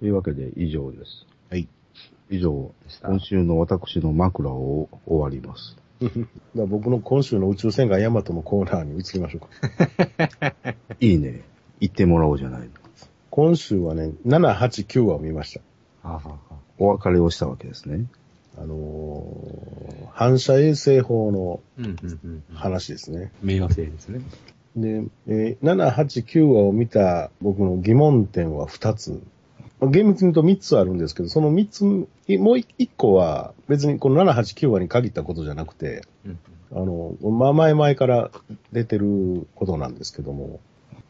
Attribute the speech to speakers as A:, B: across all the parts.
A: というわけで以上です。
B: はい。
A: 以上、今週の私の枕を終わります。
C: 僕の今週の宇宙戦艦ヤマトのコーナーに移りましょうか。
A: いいね。言ってもらおうじゃないの。
C: 今週はね、7、8、9話を見ました。
A: お別れをしたわけですね。
C: あのー反射衛星法の。話ですね。
B: 名誉性ですね。
C: で、えー7、8、9話を見た僕の疑問点は2つ。まあ厳密に言うと3つあるんですけど、その3つ、いもう1個は別にこの7、8、9話に限ったことじゃなくて、
B: うん。
C: あの、まあ、前々から出てることなんですけども、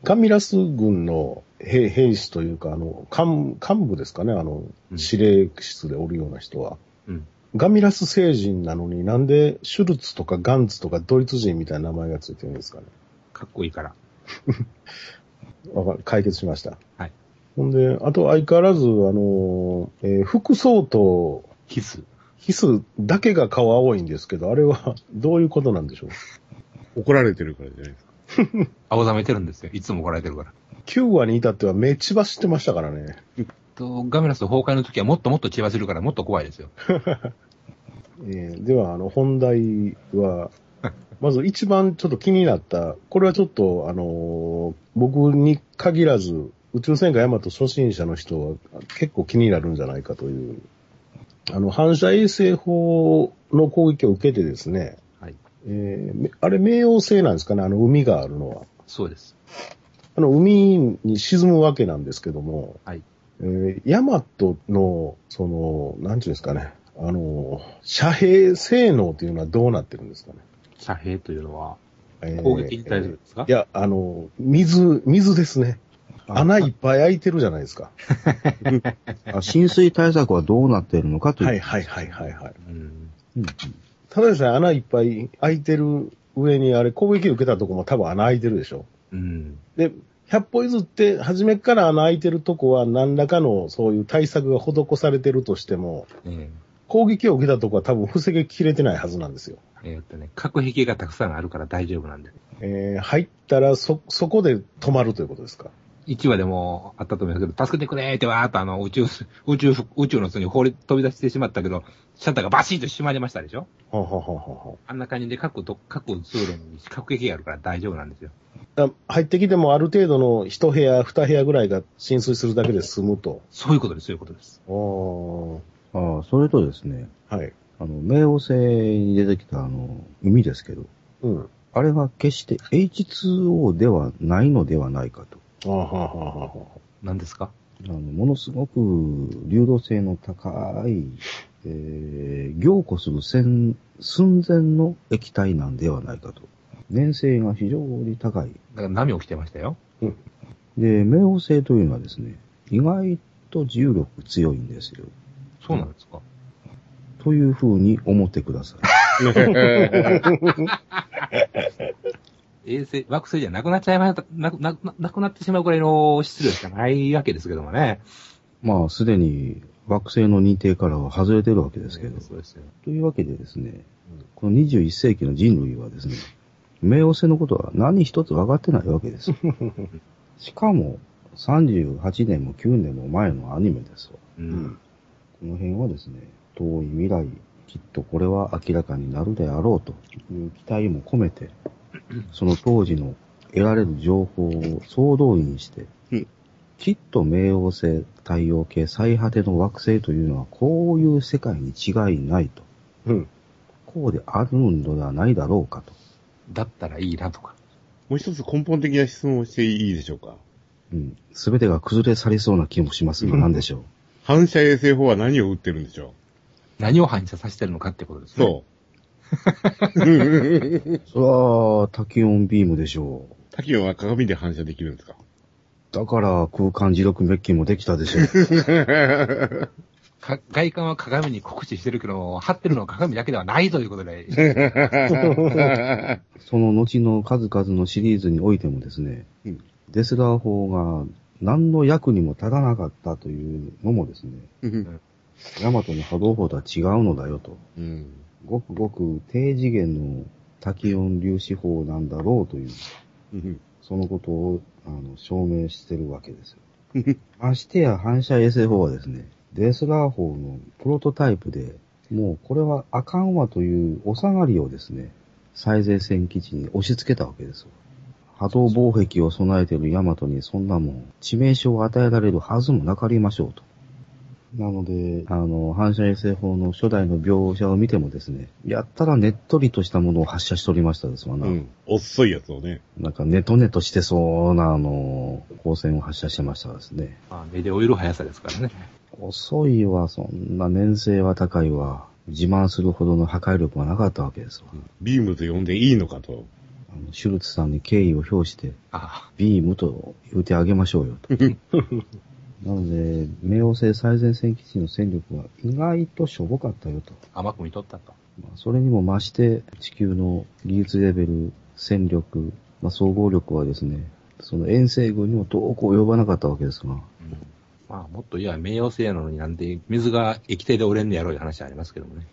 C: カミラス軍の兵兵士というか、あの、幹幹部ですかね、あの
B: う、ん
C: 司令室でおるような人は。
B: うん。
C: ガミラス星人なのになんでシュルツとかガンツとかドイツ人みたいな名前がついてるんですかね。
B: かっこいいから。
C: わか解決しました。
B: はい。
C: ほんで、あと相変わらず、あの、えー副総統、
B: 必須。
C: ヒスだけが顔青いんですけど、あれは どういうことなんでしょう？
D: 怒られてるからじゃないですか。
B: 青ざめてるんですよ。いつも怒られてるから。
C: ?9 話に至っては目血走ってましたからね。
B: と、ガメラス崩壊の時はもっともっと血走るからもっと怖いですよ。
C: えーでは、あの、本題は、まず一番ちょっと気になった、これはちょっと、あのー僕に限らず、宇宙戦艦ヤマト初心者の人は結構気になるんじゃないかという、あの、反射衛星砲の攻撃を受けてですね、
B: はい。
C: えーめあれ、冥王星なんですかね、あの、海があるのは。
B: そうです。
C: あの、海に沈むわけなんですけども、
B: はい。
C: えーヤマトの、その、なんていうんですかね、あの、遮蔽性能というのはどうなってるんですかね。
B: 遮蔽というのは、
C: えー
B: 攻撃に対するんですか、
C: いや、あの、水、水ですね。穴いっぱい開いてるじゃないですか。
A: あ浸水対策はどうなっているのかという。
C: はいはいはいはいはい。
B: うん。
A: うん
C: ただでさえ穴いっぱい開いてる上に、あれ攻撃受けたとこも多分穴開いてるでしょ。
B: うん。
C: で、100歩譲って、初めから穴開いてるとこは何らかのそういう対策が施されてるとしても、
B: え
C: 攻撃を受けたとこは多分防ぎきれてないはずなんですよ。
B: ええーっとね、核壁がたくさんあるから大丈夫なんで。
C: えー入ったらそ、そこで止まるということですか。
B: 1話でもあったと思いますけど、助けてくれーってわーっとあの宇宙、宇宙、宇宙の巣に放り飛び出してしまったけど、シャッターがバシッと閉まりましたでしょ？
C: ほうほうほうほうほ
B: あんな感じで各と、各通路に核壁があるから大丈夫なんですよ。
C: 入ってきてもある程度の一部屋、二部屋ぐらいが浸水するだけで済むと。
B: そういうことです、そういうことです。
A: ああ、それとですね、
C: はい。
A: あの、冥王星に出てきたあの、海ですけど、
C: うん。
A: あれは決して H2O ではないのではないかと。
B: 何ですか？
A: あの、ものすごく流動性の高い、えー、凝固する線寸前の液体なんではないかと。粘性が非常に高い。
B: だから波起きてましたよ。
A: で、冥王星というのはですね、意外と重力強いんですよ。
B: そうなんですか、
A: というふうに思ってください。
B: 衛星、惑星じゃなくなっちゃいました、なくなななくなってしまうくらいの質量しかないわけですけどもね。
A: まあ、すでに惑星の認定からは外れてるわけですけど。
B: そうですよ。
A: というわけでですね、この21世紀の人類はですね、冥王星のことは何一つ分かってないわけです。しかも、38年も9年も前のアニメですわ。
B: う。
C: うんん。
A: この辺はですね、遠い未来、きっとこれは明らかになるであろうという期待も込めて、その当時の得られる情報を総動員して、
D: うん
A: きっと冥王星、太陽系最果ての惑星というのはこういう世界に違いないと。
C: うん。
A: こうであるのではないだろうかと。
B: だったらいいなとか。
D: もう一つ根本的な質問をしていいでしょうか。
A: うん。すべてが崩れ去りそうな気もしますが、何でしょう。
D: 反射衛星法は何を打ってるんでしょ
B: 何を反射させてるのかってことです
D: う
B: ね。
D: そう。
A: それは、タキオンビームでしょう。
D: タキオンは鏡で反射できるんですか？
A: だから空間磁力メッキもできたでしょう。
B: か外観は鏡に酷使してるけど、貼ってるのは鏡だけではないということで。
A: その後の数々のシリーズにおいてもですね、
D: うん
A: デスラー法が何の役にも立たなかったというのもですね、
D: うん
A: ヤマトの波動砲とは違うのだよと。
D: うん。
A: ごくごく低次元のタキオン粒子法なんだろうという、
D: うん
A: そのことをあの証明してるわけですよ。ましてや反射衛星砲はですね、デスラー砲のプロトタイプで、もうこれはあかんわというお下がりをですね、最前線基地に押し付けたわけですよ。波動防壁を備えているヤマトにそんなもん、致命傷を与えられるはずもなかりましょうと。なので、あの、反射衛星砲の初代の描写を見てもですね、やったらねっとりとしたものを発射しておりましたですわな。
D: うん。遅いやつをね。
A: なんかネトネトしてそうな、あの、光線を発射してましたですね。
B: まあ、目で追える速さですからね。
A: 遅いわ、そんな粘性は高いわ。自慢するほどの破壊力はなかったわけですわ。
D: ビームと呼んでいいのかと。
A: あのシュルツさんに敬意を表して、
B: あ
A: ビームと言うてあげましょうよと。なので、冥王星最前線基地の戦力は意外としょぼかったよと。
B: あ、甘く見とったと。
A: まあ、それにも増して、地球の技術レベル、戦力、まあ、総合力はですね、その遠征軍にも遠く及ばなかったわけですが、
B: うんまあ、もっといや、冥王星やのになんで水が液体で折れんのやろういう話はありますけどもね。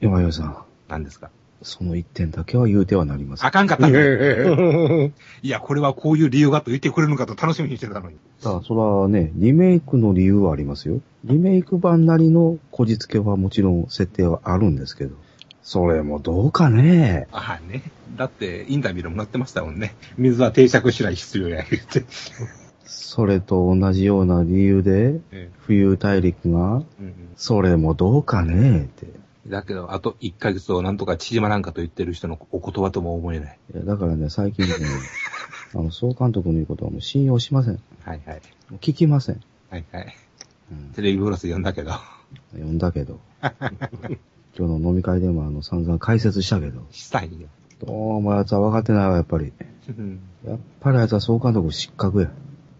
A: 山岩さん、
B: 何ですか？
A: その一点だけは言うてはなりません。
B: あかんかったね。いや、これはこういう理由がと言ってくれるのかと楽しみにしてたのに。
A: ただ、それはね、リメイクの理由はありますよ。リメイク版なりのこじつけはもちろん設定はあるんですけど、それもどうかね。
B: ああね。だって、インタビューでもなってましたもんね。水は定着しない必要や、言って。
A: それと同じような理由で、
B: え
A: 浮遊大陸が、
B: うん
A: それもどうかねって。
B: だけど、あと1ヶ月をなんとか縮まらんかと言ってる人のお言葉とも思えない。
A: いやだからね、最近ね、あの、総監督の言うことはもう信用しません。も
B: はいはい。
A: う聞きません。
B: はいはい。
A: うん、
B: テレビブロス読んだけど。
A: 読んだけど。今日の飲み会でもあの散々解説したけど、
B: したいよ。
A: どうも奴は分かってないわ、やっぱり。
B: うん。
A: やっぱりあいつは総監督失格や。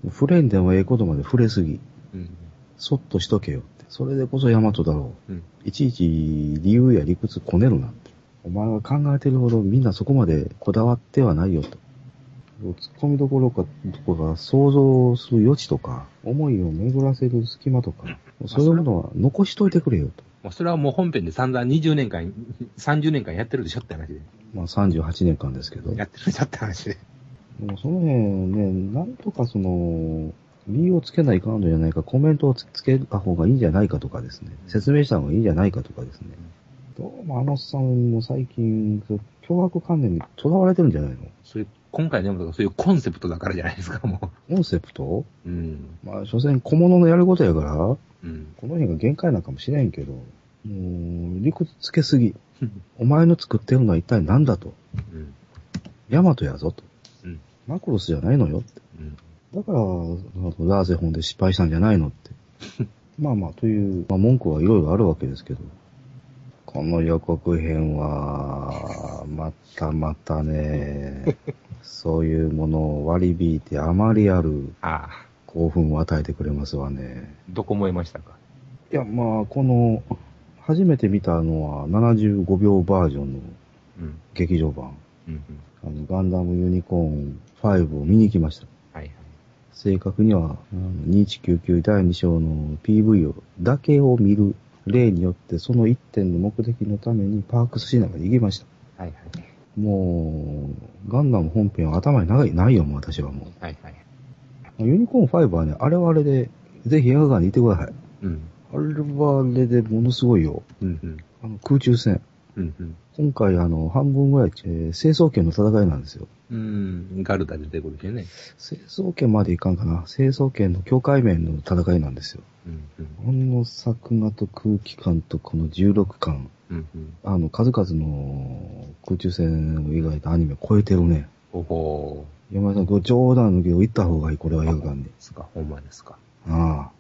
A: 触れんでもええことまで触れすぎ。
B: うん。
A: そっとしとけよ。それでこそヤマトだろう。
B: うん。
A: いちいち理由や理屈こねるなって。お前は考えてるほどみんなそこまでこだわってはないよと。突っ込みどころか、とか想像する余地とか、思いを巡らせる隙間とか、そういうものは残しといてくれよと。
B: まあ、それはもう本編で散々20年間、30年間やってるでしょって話で。
A: まあ38年間ですけど。
B: やってるでしょって話で。
A: もうその辺ね、なんとかその、理由をつけないかんのじゃないか、コメントをつつけた方がいいんじゃないかとかですね、説明した方がいいんじゃないかとかですね。どうもあのさんも最近、脅迫観念にとらわれてるんじゃないの？
B: そういう、今回の読むとかそういうコンセプトだからじゃないですか、も
A: コンセプト？
B: う。うん。
A: まあ、所詮小物のやることやから、こ
B: うん。
A: の辺が限界なんかもしれんけど、もう、理屈つけすぎ。お前の作ってるのは一体何だと？
B: うん。
A: ヤマトやぞと。
B: うん。
A: マクロスじゃないのよって。
B: うん。
A: だから、ラーゼ本で失敗したんじゃないのって。まあまあ、という、まあ、文句はいろいろあるわけですけど。この予告編は、またまたね、そういうものを割り引いてあまりある
B: ああ、
A: 興奮を与えてくれますわね。
B: どこ燃えましたか？
A: いや、まあ、この、初めて見たのは75秒バージョンの
B: うん。
A: 劇場版。
B: うん。
A: あの、ガンダムユニコーン5を見に行きました。正確には、あの2199第2章の PV を、だけを見る例によって、その一点の目的のためにパークスシナが行きました。
B: はいはい。
A: もう、ガンダム本編は頭にないないよ、もう私はも
B: はいはい。
A: う。ユニコーン5はね、あれはあれで、ぜひ映画館に行ってください。
B: うん。
A: あれはあれでものすごいよ。
B: うんうん。
A: あの空中戦。
B: うんうん。
A: 今回あの、半分ぐらい、えー、成層圏の戦いなんですよ。
B: うん。ガルダ出てくるしね。
A: 成層圏までいかんかな。成層圏の境界面の戦いなんですよ。
B: うんうん。
A: この作画と空気感とこの16感、
B: うんうん。
A: あの、数々の空中戦を描いたアニメを超えてるね。
B: おほ
A: 山田さん、これ冗談抜きを言った方がいい、これは映画館に
B: ー。。ですか、ほんまですか。
A: ああ。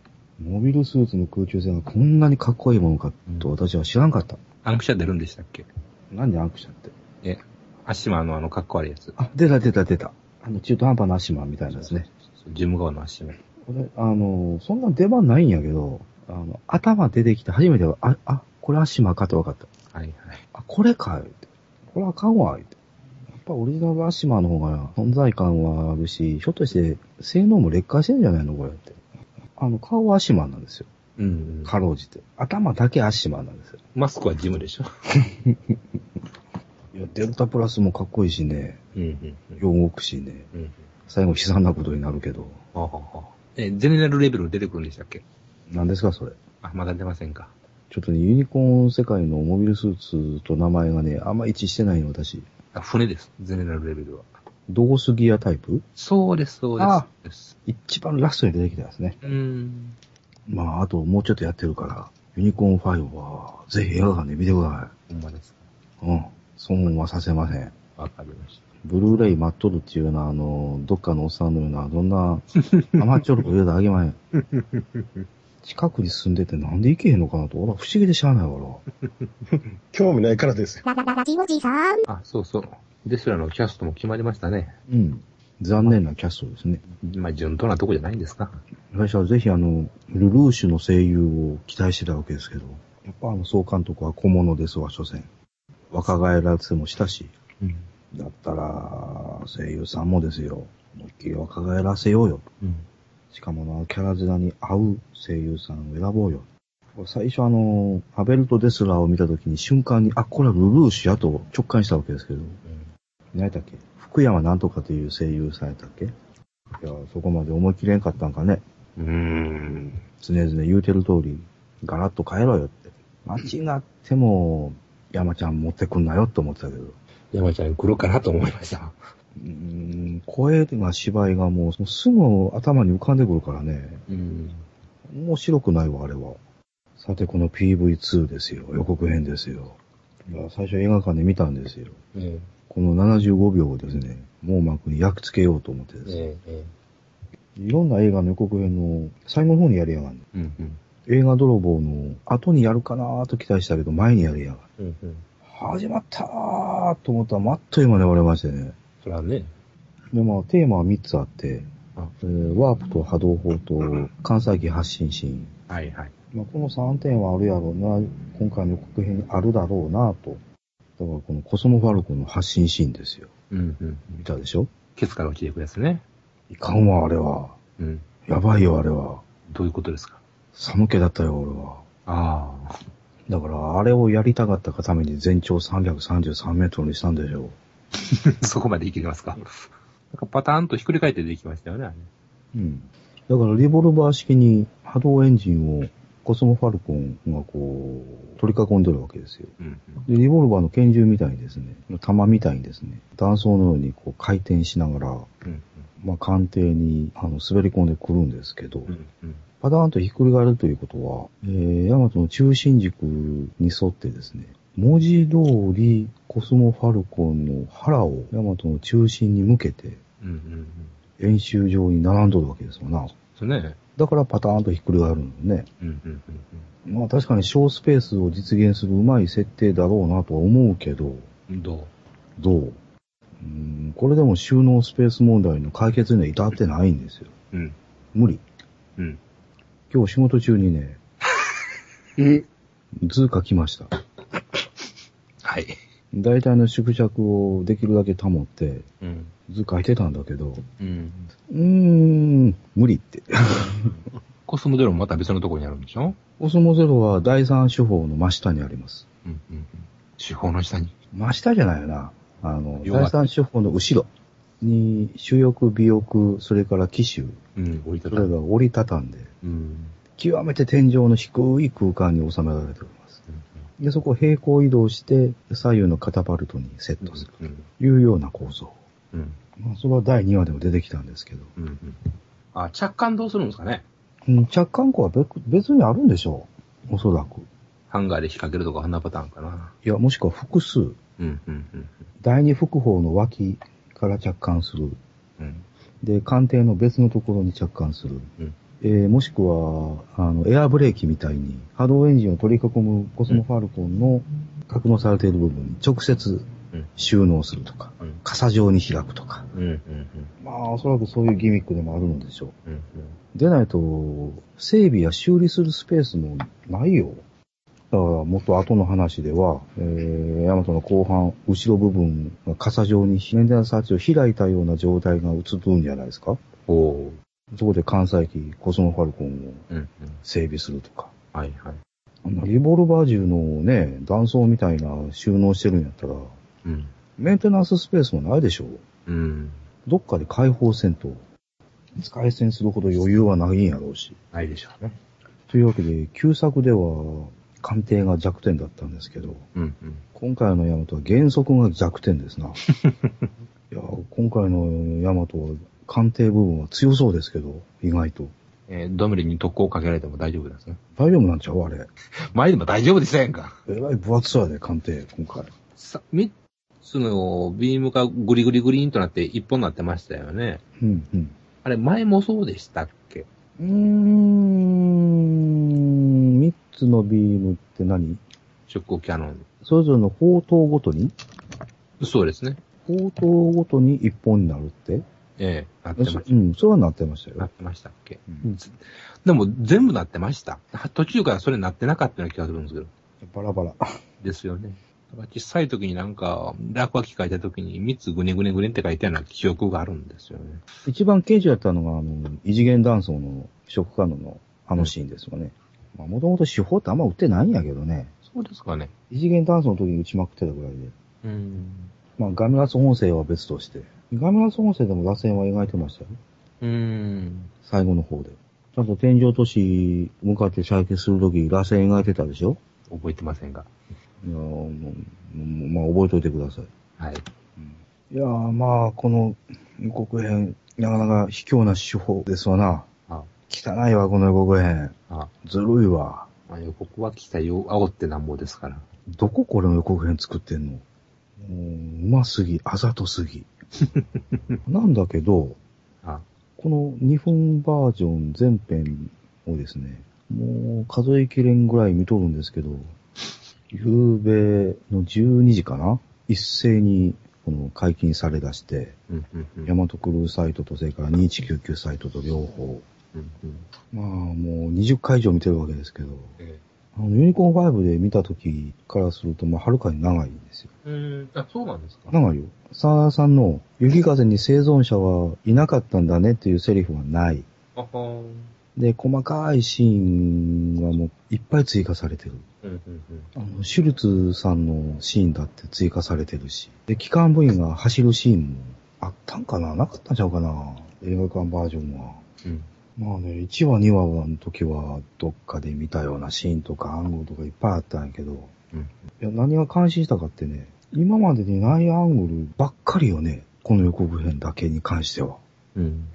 A: モビルスーツの空中戦がこんなにかっこいいものかと私は知らんかった。
B: アンクシャ出るんでしたっけ？
A: 何アンクシャって？
B: え、アシマのあの、かっこ悪いやつ。
A: あ、出た出た出た。あの、中途半端なアシマンみたいなですね。
B: ジム側のアシマ。
A: これ、あの、そんな出番ないんやけど、あの、頭出てきて初めては、あ、あ、これアシマかって分かった。
B: はいはい。
A: あ、これか。これあかんわ、言うて。やっぱオリジナルアシマの方が存在感はあるし、ひょっとして性能も劣化してんじゃないのこれって。あの、顔はアシマンなんですよ。
B: うん、うん。
A: かろうじて。頭だけアシマンなんですよ。
B: マスクはジムでしょ。
A: いや、デルタプラスもかっこいいしね。
B: うんうんうん。
A: よ動くしね。
B: うんうん。
A: 最後悲惨なことになるけど。
B: はあはあはあえ、ゼネラルレベル出てくるんでしたっけ？
A: 何ですか、それ？
B: あ、まだ出ませんか。
A: ちょっとね、ユニコーン世界のモビルスーツと名前がね、あんま一致してないの、私。
B: あ、船です。ゼネラルレベルは。
A: ドースギアタイプ？
B: そうです、そうです。
A: 一番ラストに出てきたやつね。
B: うーん。
A: まあ、あともうちょっとやってるから、ユニコーン5は、ぜひ映画館で見てくださ
B: ほんまです。
A: い。うん。損はさせません。
B: わかりまし
A: ブルーレイ待っとるっていうような、あの、どっかのおっさんのような、そんな、甘っちょること言うとあげまへん。近くに住んでてなんで行けへんのかなと、俺は不思議でしゃあないわ
C: 興味ないからですよ。
E: ララララジオジさん。
B: た。あ、そうそう。デスラのキャストも決まりましたね。
A: な。うん。残念なキャストですね。
B: まあ、順当なとこじゃないんですか。
A: 私はぜひあの、ルルーシュの声優を期待してたわけですけど、やっぱあの総監督は小物ですわ、所詮。若返らせもしたし、
B: うん。
A: だったら、声優さんもですよ。思いっきり若返らせようよ。
B: うん。
A: しかもな、キャラ面に合う声優さんを選ぼうよ。最初あの、アベルト・デスラーを見たときに瞬間に、あ、これはルルーシュやと直感したわけですけど、何やったっけ？福山なんとかという声優さんやったっけ？いや、そこまで思い切れんかったんかね。
B: うーん。
A: 常々言うてる通り、ガラッと変えろよって。間違っても、山ちゃん持ってくんなよって思ってたけど。
B: 山ちゃん来るかなと思いました。
A: うーん、声が芝居がもうすぐ頭に浮かんでくるからね。
B: うん。
A: 面白くないわ、あれは。さて、この PV2 ですよ。予告編ですよ。いや最初映画館で見たんですよ。
B: え
A: この75秒をですね、網膜に焼き付けようと思ってですね。
B: えええ
A: いろんな映画の予告編の最後の方にやりやがんね
B: うんうん。
A: 映画泥棒の後にやるかなと期待したけど、前にやりやがる。
B: うんうん。
A: 始まったーと思ったら、まっという間に終わりましてね。
B: それはね。
A: で、まあ、テーマは3つあって、
B: あ
A: えーワープと波動砲と関西機発信シーン。
B: はいはい。
A: まあ、この3点はあるやろうな、今回の予告編にあるだろうなと。だからこのコスモファルコンの発信シーンですよ。
B: うんうん。
A: 見たでしょ？
B: ケツから落ちていくやつね。
A: いかんわ、あれは。
B: うん。
A: やばいよ、あれは。
B: どういうことですか？
A: 寒気だったよ、俺は。
B: ああ。
A: だから、あれをやりたかったがために全長333メートルにしたんでしょ
B: そこまでいけますか？なんかパターンとひっくり返って出てきましたよね。
A: うん。だから、リボルバー式に波動エンジンをコスモファルコンがこう、取り囲んでるわけですよ。
B: うん
A: で、リボルバーの拳銃みたいにですね、弾みたいにですね、弾倉のようにこう回転しながら、
B: うん。うん
A: まあ、艦艇にあの滑り込んでくるんですけど、
B: うん。うん。
A: パダーンとひっくり返るということは、えー、ヤマトの中心軸に沿ってですね、文字通りコスモファルコンの腹をヤマトの中心に向けて
B: うん。うん。
A: 演習場に並んどるわけですよな。
B: そうね。
A: だからパターンとひっくり返るのね。
B: うん。うん。うん。
A: まあ確かに小スペースを実現するうまい設定だろうなとは思うけど、
B: うん。どう？
A: どう？うーんこれでも収納スペース問題の解決には至ってないんですよ。
B: うん。
A: 無理。
B: うん。
A: 今日仕事中にね、
C: うん。
A: 図書きました。
B: はい。
A: 大体の縮尺をできるだけ保って、
B: うん。
A: 図書いてたんだけど、
B: うん。
A: うーん、無理って。
B: コスモゼロもまた別のところにあるんでしょ？
A: コスモゼロは第三手法の真下にあります。
B: うん。うん。うん。手法の下に？
A: 真下じゃないよな。あの、第三手法の後ろに主翼、尾翼、それから機種、
B: うん。置いて
A: そ
B: た。
A: れが折りたたんで、
B: うん。
A: 極めて天井の低い空間に収められております。で、そこを平行移動して、左右のカタパルトにセットする
B: うん。
A: というような構造。
B: うん。
A: まあ、それは第2話でも出てきたんですけど。
B: うん。うん。あ、着艦どうするんですかね？
A: うん、着艦庫は別別にあるんでしょうおそらく。
B: ハンガーで引っ掛けるとか、花パターンかな。
A: いや、もしくは複数。
B: うん。うん。うん。
A: 第二副砲の脇から着艦する。
B: うん。
A: で、艦艇の別のところに着艦する。
B: うん
A: えーもしくは、あの、エアブレーキみたいに、波動エンジンを取り囲むコスモファルコンの格納されている部分に直接
B: うん
A: 収納するとか、
B: うん。
A: 傘状に開くとか。
B: うん。うん。
A: まあ、おそらくそういうギミックでもあるのでしょう。
B: うん。
A: でないと、整備や修理するスペースもないよ。だから、もっと後の話では、えー、ヤマトの後半、後ろ部分が傘状にメンテナンスハッチを開いたような状態が映るんじゃないですか
B: おー。
A: そこで関西機、コスモファルコンを
B: うん。うん。
A: 整備するとか。
B: はいはい。
A: あのリボルバー銃のね、弾倉みたいな収納してるんやったら、
B: うん。
A: メンテナンススペースもないでしょう。
B: うん。
A: どっかで開放戦闘。使い捨てにするほど余裕はないんやろうし。
B: ないでしょうね。
A: というわけで、旧作では鑑定が弱点だったんですけど、
B: うんうん。
A: 今回のヤマトは原則が弱点ですな。いや、今回のヤマトは鑑定部分は強そうですけど、意外と。
B: えードミリに特攻かけられても大丈夫ですね。
A: 大丈夫なんちゃうあれ。
B: 前でも大丈夫でしたやんか。
A: えらい分厚さやで、鑑定、今回。
B: さ、三つのビームがグリグリグリーンとなって一本になってましたよね。
A: うん、うん。
B: あれ、前もそうでしたっけ？
A: うーん、三つのビームって何？
B: 出光キャノン。
A: それぞれの砲塔ごとに？
B: そうですね。
A: 砲塔ごとに一本になるって？
B: ええなってました。
A: うん、それはなってましたよ。
B: なってましたっけ、
A: うん
B: ずでも全部なってました。途中からそれなってなかったような気がするんですけど。
A: バラバラ。
B: ですよね。小さい時になんか、落書き書いた時に3つグニグニグニって書いたような記憶があるんですよね。
A: 一番刑事やったのが、あの、異次元断層の食可能のあのシーンですよね。まあ、もともと手法ってあんま売ってないんやけどね。
B: そうですかね。
A: 異次元断層の時に打ちまくってたぐらいで。
B: うん。
A: まあ、ガメラス音声は別として。ガメラス音声でも螺旋は描いてましたよ。
B: うん。
A: 最後の方で。ちゃんと天井都市向かって射撃するとき、螺旋描いてたでしょ？
B: 覚えてませんが。
A: いやーもう、まあ覚えといてください。
B: はい。
A: いやーまあ、この予告編、なかなか卑怯な手法ですわな。
B: あ、
A: 汚いわ、この予告編。
B: あ、
A: ずるいわ。
B: まあ、予告は期待を煽ってなんぼですから。
A: どここれの予告編作ってんの？もう、うますぎ、あざとすぎ。なんだけど、
B: あ、
A: この2分バージョン全編をですね、もう数えきれんぐらい見とるんですけど、夕べの12時かな？一斉にこの解禁されだして、
B: うん、うん、うん。
A: ヤマトクルーサイトとそれから2199サイトと両方、
B: うん、うん。
A: まあもう20回以上見てるわけですけど、
B: え
A: あのユニコーン5で見た時からすると、まあはるかに長いんですよ。
B: えうん、あ、そうなんですか？
A: 長いよ。沢田さんの雪風に生存者はいなかったんだねっていうセリフはない。
B: あは。
A: で、細かいシーンはもういっぱい追加されてる。
B: うん、うん、
A: あの、シュルツさんのシーンだって追加されてるし。で、機関部員が走るシーンもあったんかな？なかったんちゃうかな？映画館バージョンは。
B: うん。
A: まあね、1話2話の時はどっかで見たようなシーンとか暗号とかいっぱいあったんやけど、
B: うん。
A: いや、何が感心したかってね、今までにないアングルばっかりよね。この予告編だけに関しては。
B: うん。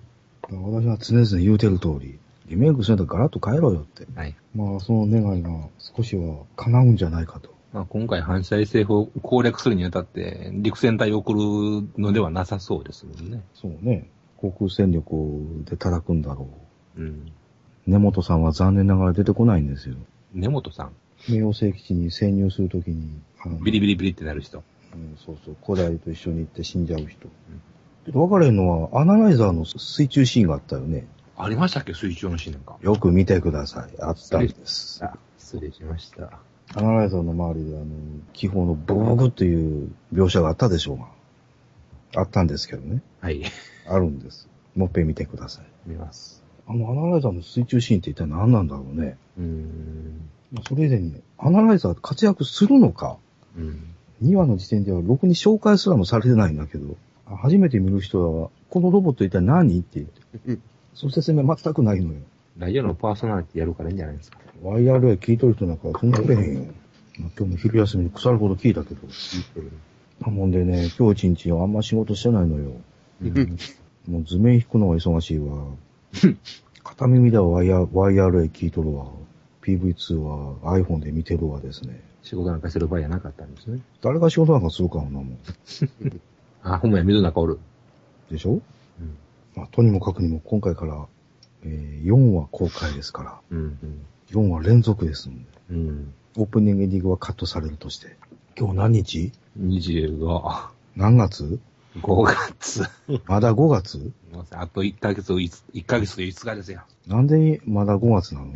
A: 私は常々言うてる通り、リメイクするんだったらガラッと変えろよって。
B: はい。
A: まあ、その願いが少しは叶うんじゃないかと。
B: まあ、今回反射衛星を攻略するにあたって、陸戦隊を送るのではなさそうですもんね。
A: そうね。航空戦力で叩くんだろ
B: うん。
A: う。根本さんは残念ながら出てこないんですよ。
B: 根本さん？
A: 冥王星基地に潜入するときに、
B: ビリビリビリってなる人。
A: うん、そうそう、古代と一緒に行って死んじゃう人。で分かれるのは、アナライザーの水中シーンがあったよね。
B: ありましたっけ？水中のシーンなんか。
A: よく見てください。あったんです。
B: あ、失礼しました。
A: アナライザーの周りで、あの、気泡のボコボコっていう描写があったでしょうが。あったんですけどね。
B: はい。
A: あるんです。もっぺん見てください。
B: 見ます。
A: あの、アナライザーの水中シーンって一体何なんだろうね。
B: うーん。
A: それ以前に、アナライザー活躍するのか
B: うん。
A: 2話の時点ではろくに紹介すらもされてないんだけど、あ初めて見る人は、このロボット一体何って言って。その説明全くないのよ。
B: ラジオのパーソナリティやるからいいんじゃないですか。
A: YRA 聞いとる人なんかそんなくれへんよ。まあ今日も昼休みに腐るほど聞いたけど。あもんでね、今日一日あんま仕事してないのよ。
B: うん。
A: もう図面引くのが忙しいわ。片耳では YR YRA 聞いとるわ。PV2 は iPhone で見てるわですね。
B: 仕事なんかしてる場合じゃなかったんですね。
A: 誰が仕事なんかするかほんなもん。
B: あ、ほんまや、水の中おる。
A: でしょ？
B: うん。
A: まあ、とにもかくにも今回から、えー、4話公開ですから、
B: うん。
A: 4話連続ですので、
B: うん。うん。
A: オープニングエンディングはカットされるとして。今日何日
B: ？25、
A: 何月？
B: 5月。
A: まだ5月？
B: あと1ヶ月、1ヶ月と5日ですよ。
A: なんでまだ5月なの？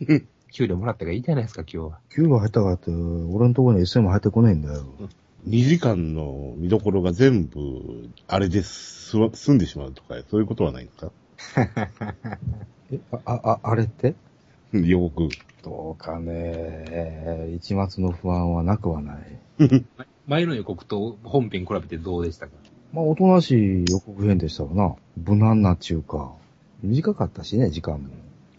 B: 給料もらったからいいじゃないですか、今日は。
A: 給料入ったからって、俺のところに SM 入ってこないんだよ。
D: 2時間の見どころが全部、あれです、す済んでしまうとか、そういうことはないんですか？
A: え、あ、あ、ああれって？
D: 予告。
A: どうかね、一末の不安はなくはない。
B: 前の予告と本編比べてどうでしたか？
A: まあ、おとなしい予告編でしたわな。無難なっちゅうか。短かったしね、時間も。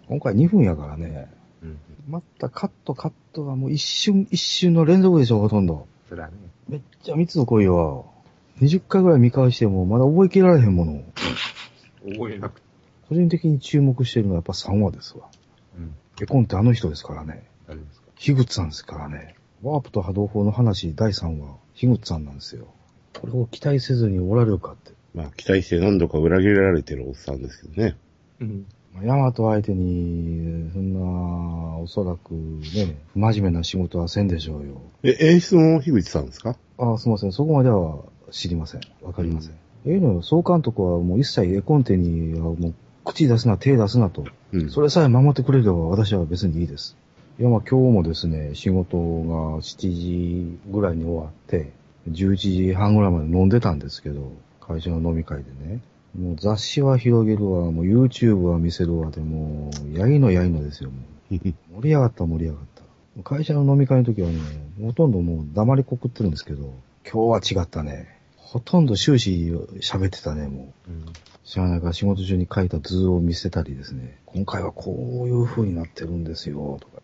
A: 今回2分やからね。
B: うん。
A: またカットカットがもう一瞬一瞬の連続でしょ、ほとんど。
B: それはね。
A: めっちゃ密度濃いわ。20回ぐらい見返してもまだ覚えきられへんもの。
B: 覚えなくて。
A: 個人的に注目してるのはやっぱ3話ですわ。
B: うん。
A: 絵コンってあの人ですからね。
B: 誰ですか？
A: 樋口さんですからね。ワープと波動砲の話第3話、樋口さんなんですよ。これを期待せずにおられるかって。
D: まあ、期待して何度か裏切られてるおっさんですけどね。
B: うん。
A: まあヤマト相手に、そんな、おそらくね、不真面目な仕事はせんでしょうよ。
D: え、演出も樋口さんですか？
A: ああ、すみません。そこまでは知りません。わかりません。ええのよ、総監督はもう一切絵コンテにはもう口出すな、手出すなと。
D: うん。
A: それさえ守ってくれれば私は別にいいです。いや、まあ今日もですね、仕事が7時ぐらいに終わって、11時半ぐらいまで飲んでたんですけど、会社の飲み会でね。もう雑誌は広げるわ、もう YouTube は見せるわで、もう、やいのやいのですよ、もう。盛り上がった盛り上がった。会社の飲み会の時はね、ほとんどもう黙りこくってるんですけど、今日は違ったね。ほとんど終始喋ってたね、もう。
B: うん。
A: 知らないから仕事中に書いた図を見せたりですね。今回はこういう風になってるんですよ、とか。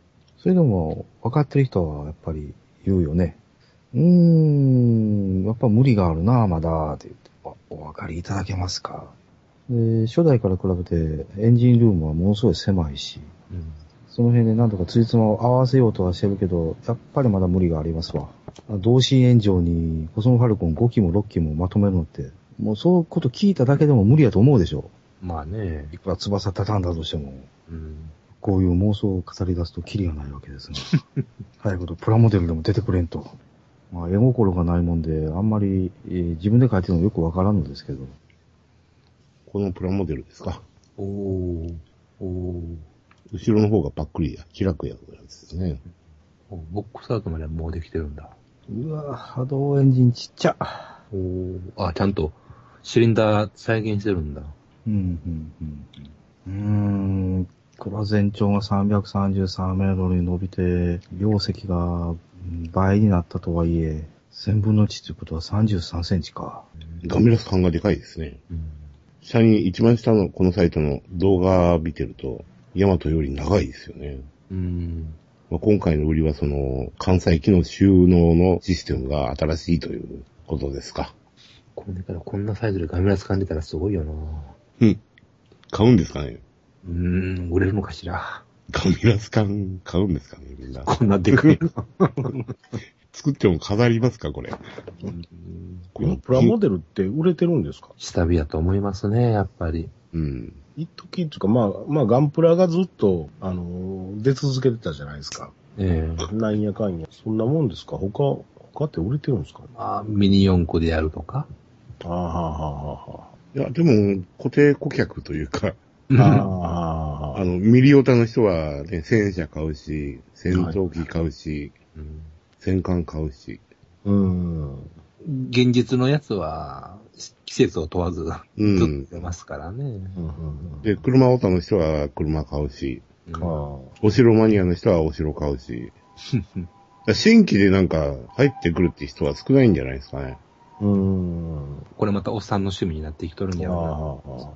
A: それでも分かってる人はやっぱり言うよね。うーん、やっぱ無理があるな、まだ、って言って。あお分かりいただけますか？で、初代から比べてエンジンルームはものすごい狭いし、
B: うん。
A: その辺で何とかついつまを合わせようとはしてるけど、やっぱりまだ無理がありますわ。同心炎上に、コスモファルコン5機も6機もまとめるのって、もうそういうこと聞いただけでも無理やと思うでしょ。
B: まあね
A: い。くら翼畳んだとしても、
B: うん。
A: こういう妄想を語り出すとキリがないわけですね。早いことプラモデルでも出てくれんと。まあ、絵心がないもんで、あんまり、えー自分で描いてるのよくわからんのですけど。
D: このプラモデルですか？
B: おー。おー。
D: 後ろの方がパックリや、開くやつですね。
B: おボックスアウトまでもうできてるんだ。
A: うわ波動エンジンちっちゃ。
B: おー。あ、ちゃんと、シリンダー再現してるんだ。
A: うん、うん、うん。うーん、これは全長が333メートルに伸びて、両席がうん倍になったとはいえ、1000分の1ということは33センチか。
D: ガミラス感がでかいですね。
B: うん。
D: 下に一番下のこのサイトの動画見てると、ヤマトより長いですよね。
B: うん。
D: まあ、今回の売りはその、関西機の収納のシステムが新しいということですか。
B: これからこんなサイズでガミラス感出たらすごいよな
D: うん。買うんですかね
B: うーん、売れるのかしら？
D: ガミラス缶買うんですかねみんな。
B: こんなでかいの？
D: 作っても飾りますかこれ。
C: このプラモデルって売れてるんですか？
B: 下火やと思いますね、やっぱり。
D: うん。
C: 一時っていうか、まあ、まあ、ガンプラがずっと、あのー出続けてたじゃないですか。
B: ええ
C: なんやかんや。そんなもんですか？他、他って売れてるんですか？
B: まあ、ミニ四駆でやるとか。
C: ああ、はあ、はあ、はい
D: や、でも、固定顧客というか、
C: あ。ああ、
D: あの、ミリオタの人はね、戦車買うし、戦闘機買うし、
B: うん
D: 戦艦買うし。
C: うん。
B: 現実のやつは、季節を問わず、
D: う
B: ずっ
D: ん
B: と。出ますからね。
C: うんうん
D: で、車オタの人は車買うし、
B: うん
D: お城マニアの人はお城買うし。新規でなんか入ってくるって人は少ないんじゃないですかね。
C: あ。うん。
B: これまたおっさんの趣味になってきとるんやろ
C: あ
B: な。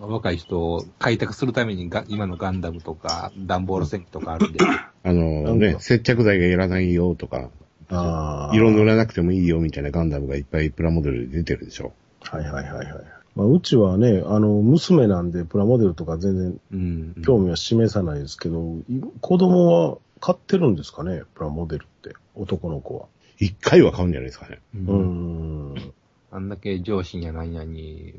B: 若い人を開拓するためにが今のガンダムとか、ダンボール戦記とかあるんで。
D: あのね、
C: か
D: 接着剤がいらないよとか、
C: あ。ああ。
D: 色塗らなくてもいいよみたいなガンダムがいっぱいプラモデルで出てるでしょ。
C: はいはいはいはい。まあ、うちはね、あの、娘なんでプラモデルとか全然
B: うん。
C: 興味は示さないですけど、い子供は買ってるんですかねプラモデルって。男の子は。
D: 一回は買うんじゃないですかね。
B: う。
C: うんん。
B: あんだけ上司やなんやに、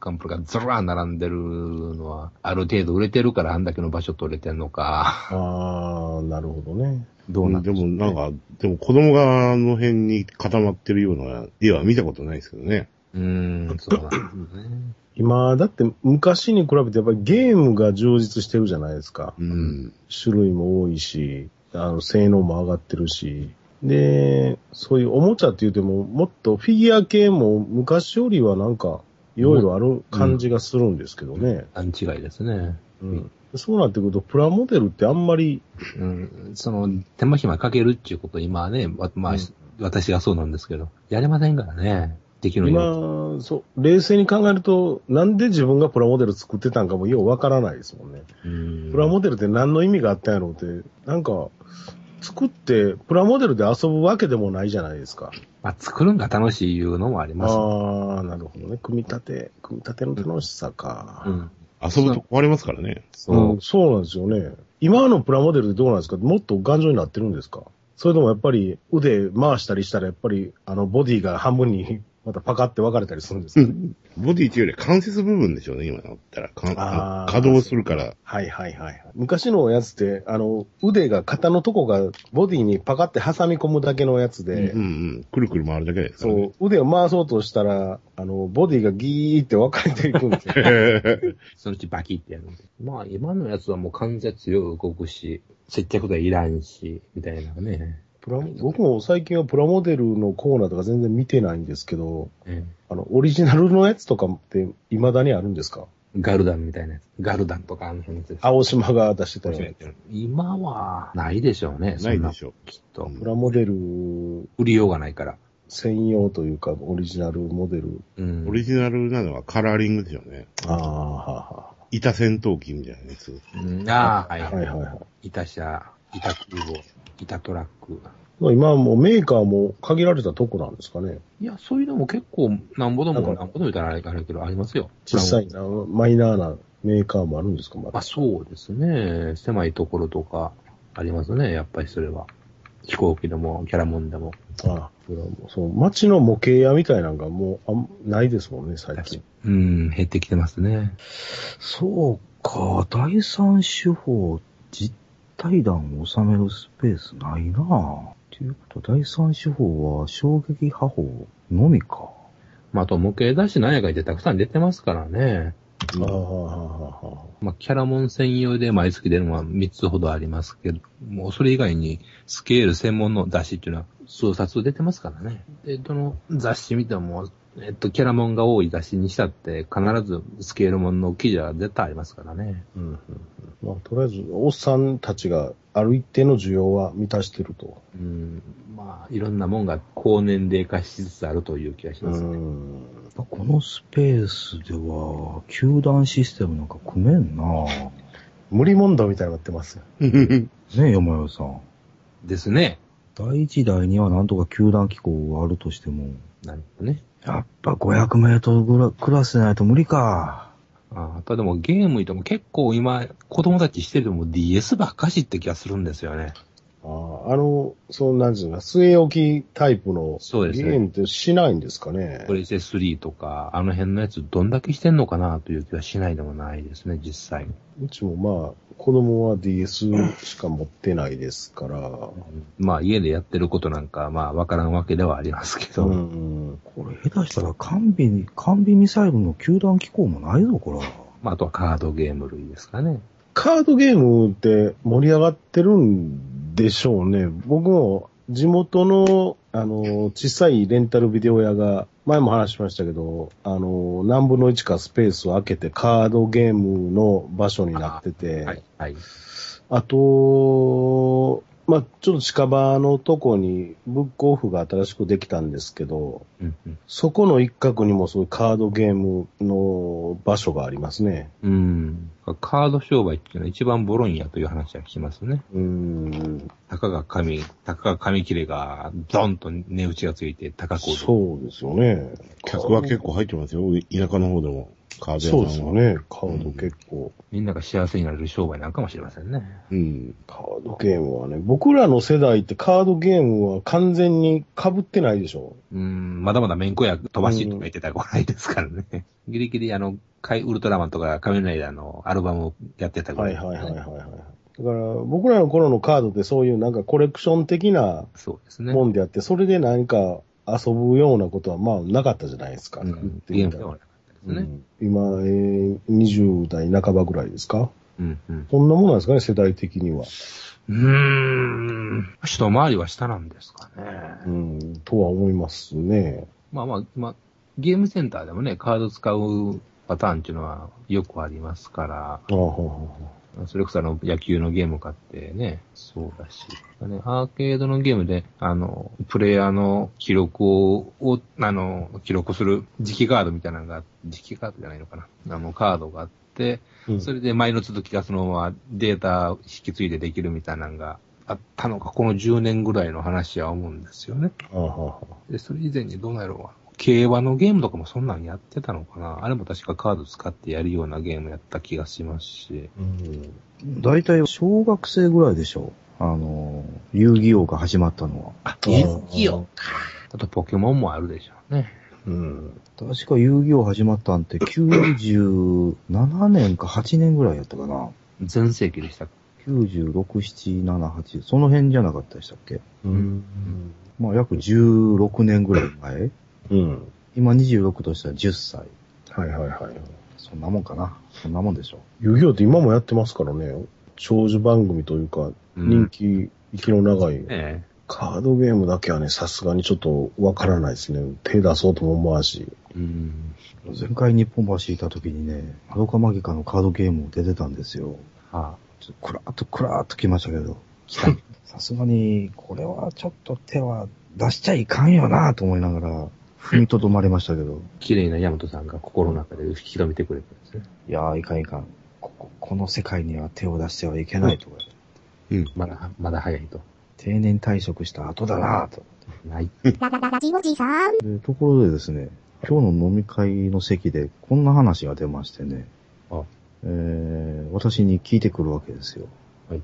B: カンプルがずらー並んでるのは、ある程度売れてるからあんだけの場所取れてんのか、
C: ああ、なるほどね。
B: どうなん
D: でもなんか、でも子供があの辺に固まってるような絵は見たことないですけどね。
B: うーん、そうなんですね。
C: 今、だって昔に比べてやっぱりゲームが充実してるじゃないですか。
D: うん。
C: 種類も多いし、あの、性能も上がってるし。で、そういうおもちゃって言っても、もっとフィギュア系も昔よりはなんか、いろいろある感じがするんですけどね。
B: 段違いですね。
C: うん。そうなってくると、プラモデルってあんまり、
B: うん、その、手間暇かけるっていうこと今はね、わまあ、
C: うん
B: 私がそうなんですけど、やれませんからね。敵の色。
C: 今、そう、冷静に考えると、なんで自分がプラモデル作ってたんかもようわからないですもんね。
B: うん
C: プラモデルって何の意味があったんやろうって、なんか、作って、プラモデルで遊ぶわけでもないじゃないですか。
B: まあ、作るんが楽しいいうのもあります。
C: ああ、なるほどね。組み立て、組み立ての楽しさか。
B: うん。
D: 遊ぶと壊れますからね。
B: そう。
C: うんそうなんですよね。今のプラモデルってどうなんですか？もっと頑丈になってるんですか？それともやっぱり腕回したりしたらやっぱりあのボディが半分にまたパカって分かれたりするんですか、
D: ボディっていうより関節部分でしょうね、今だったら。か稼働するから。
C: はいはいはいはい。昔のやつって、あの、腕が、肩のとこがボディにパカって挟み込むだけのやつで、
D: うんうん。くるくる回るだけですからね。
C: そう、腕を回そうとしたら、あの、ボディがギーって分かれていくんですよ。
B: そのうちバキってやるんで。まあ、今のやつはもう関節よく動くし、接着剤いらんし、みたいなね。
C: プラモ僕も最近はプラモデルのコーナーとか全然見てないんですけど、
B: え
C: あの、オリジナルのやつとかって未だにあるんですか？
B: えガルダンみたいなやつ。ガルダンとかあの辺のやつです。
C: 青島が出してたやつ。
B: 今は、ないでしょうね。
D: ないでしょう。
B: きっと。
C: プラモデル
B: 売りようがないから。
C: 専用というか、オリジナルモデル。
B: うん。
D: オリジナルなのはカラーリングでしょうね。
C: ああ、は
D: 板戦闘機みたいなやつ。
B: うんああ、はい
C: あ、はあ、はいはいはい。
B: 板車、板空母、板トラック。
C: まあ今はもうメーカーも限られたとこなんですかね。
B: いや、そういうのも結構、なんぼでも、
C: なんか
B: なんぼでも言ったらあれだけど、ありますよ。
C: 実際な、マイナーなメーカーもあるんですか、まだ
B: まあ。そうですね。狭いところとか、ありますね。やっぱりそれは。飛行機でも、キャラモンでも。
C: ああ、そうそう、街の模型屋みたいなのがもうあんないですもんね、最近。
B: うん、減ってきてますね。
A: そうか、第三手法、実体弾を収めるスペースないなぁ。ということは、第三手法は衝撃波法のみか。
B: まあ、あと模型出しなんやかんやってたくさん出てますからね。
C: ああ、
B: まあ、キャラモン専用で毎月出るのは3つほどありますけど、もうそれ以外にスケール専門の雑誌っていうのは数冊出てますからね。で、どの雑誌見ても、えっと、キャラモンが多い雑誌にしたって必ずスケールモンの記事は絶対ありますからね。
C: うんうんうんまあ、とりあえず、おっさんたちがある一定の需要は満たしてると。
B: うん、まあ、いろんなもんが高年齢化しつつあるという気がし
C: う
B: ますね。
C: ん。
A: このスペースでは、球団システムなんか組めんなぁ。
C: 無理問答みたいになってます。
A: ねえ、山代さん。
B: ですね。
A: 第一代にはなんとか球団機構があるとしても、
B: なるほどね。
A: やっぱ500メートルぐらクラスじゃないと無理か。
B: ああ、ただでもゲームいても結構今、子供たちしてるとも DS ばっかしって気がするんですよね。
C: ああ、あの、そうなんですか、据え置きタイプの
B: そうですね
C: ゲームってしないんですかね？
B: プレイステ3とか、あの辺のやつどんだけしてんのかなという気はしないでもないですね、実際。
C: うちもまあ、子供は DS しか持ってないですから。
B: まあ家でやってることなんか、まあわからんわけではありますけど。
C: うん。
A: これ下手したら完備に、完備ミサイルの球団機構もないぞ、これ。
B: まああとはカードゲーム類ですかね。
C: カードゲームって盛り上がってるんでしょうね。僕も地元の、あの、小さいレンタルビデオ屋が、前も話しましたけど、あの、何分の1かスペースを空けてカードゲームの場所になってて、
B: はい。はい。
C: あと、まあ、ちょっと近場のとこにブックオフが新しくできたんですけど、
B: うんうん。
C: そこの一角にもそういうカードゲームの場所がありますね。
B: うん。カード商売っていうのは一番ボロいんやという話は聞きますね。
C: うーん。
B: たかが紙、たかが紙切れがドンと値打ちがついて高く。
C: そうですよね。
D: 客は結構入ってますよ。田舎の方でも。カード屋さんは
C: そうですよ。ね。カード結構。
B: みんなが幸せになれる商売なんかもしれませんね。
D: うん。
C: カードゲームはね、僕らの世代ってカードゲームは完全に被ってないでしょ。
B: うん、まだまだめんこや飛ばしとか言ってたぐらいですからね。ギリギリあの、カイウルトラマンとか仮面ライダーのアルバムをやってたぐら。
C: はいいはいはいはいはい。だから僕らの頃のカードってそういうなんかコレクション的な
B: そうですね。
C: もんであって、それで何か遊ぶようなことはまあなかったじゃないですか。
B: うん
C: 言って
B: ゲームではですね。
C: うん今、えー、20代半ばぐらいですか？
B: うん、うん。
C: そんなものなんですかね、世代的には。
B: うーん。一回りは下なんですかね。
C: うん、とは思いますね。
B: まあまあ、まあ、ゲームセンターでもね、カード使うパターンっていうのはよくありますから、
C: ああはあはあ
B: それこそあの、野球のゲーム買ってね、そうだし。ね、アーケードのゲームで、あの、プレイヤーの記録を、をあの、記録する磁気カードみたいなのが、磁気カードじゃないのかな。あの、カードがあって、
C: うん
B: それで前の続きがそのままデータを引き継いでできるみたいなのがあったのか、この10年ぐらいの話は思うんですよね。
C: ああはあ
B: で、それ以前にどうなるわ。競馬のゲームとかもそんなんやってたのかなあれも確かカード使ってやるようなゲームやった気がしますし。
C: うん。
A: 大体小学生ぐらいでしょあの、遊戯王が始まったのは。
B: あ、
C: 遊戯王
B: か。あとポケモンもあるでしょうね。
C: うん。
A: 確か遊戯王始まったんって97年か8年ぐらいやったかな。
B: 全盛期でした。
A: 96、7、7、8、その辺じゃなかったでしたっけ？
C: うん。
A: まあ約16年ぐらい前
C: うん。
A: 今26としたら10歳。
C: はいはいはい。
A: そんなもんかな。そんなもんでしょ。
C: 遊戯王って今もやってますからね。長寿番組というか、人気、息の長い。
B: え
C: カードゲームだけはね、さすがにちょっとわからないですね。手出そうとも思わんし。
B: え。うん。
A: 前回日本橋いた時にね、マドカマギカのカードゲーム出てたんですよ。
B: は
A: ちょっとクラーっとクラーっと来ましたけど。
B: 来た。
A: さすがに、これはちょっと手は出しちゃいかんよなと思いながら、踏みとどまりましたけど。
B: 綺麗なヤマトさんが心の中で引き止めてくれてるんですね。
A: いやー、いかんいかん。ここ、この世界には手を出してはいけないとか、
D: うん。
B: まだ、まだ早いと。
A: 定年退職した後だなと。
B: ない。
E: ララララジオジさん。
A: で、ところでですね、今日の飲み会の席でこんな話が出ましてね、
B: あ
A: えー、私に聞いてくるわけですよ。
B: はい。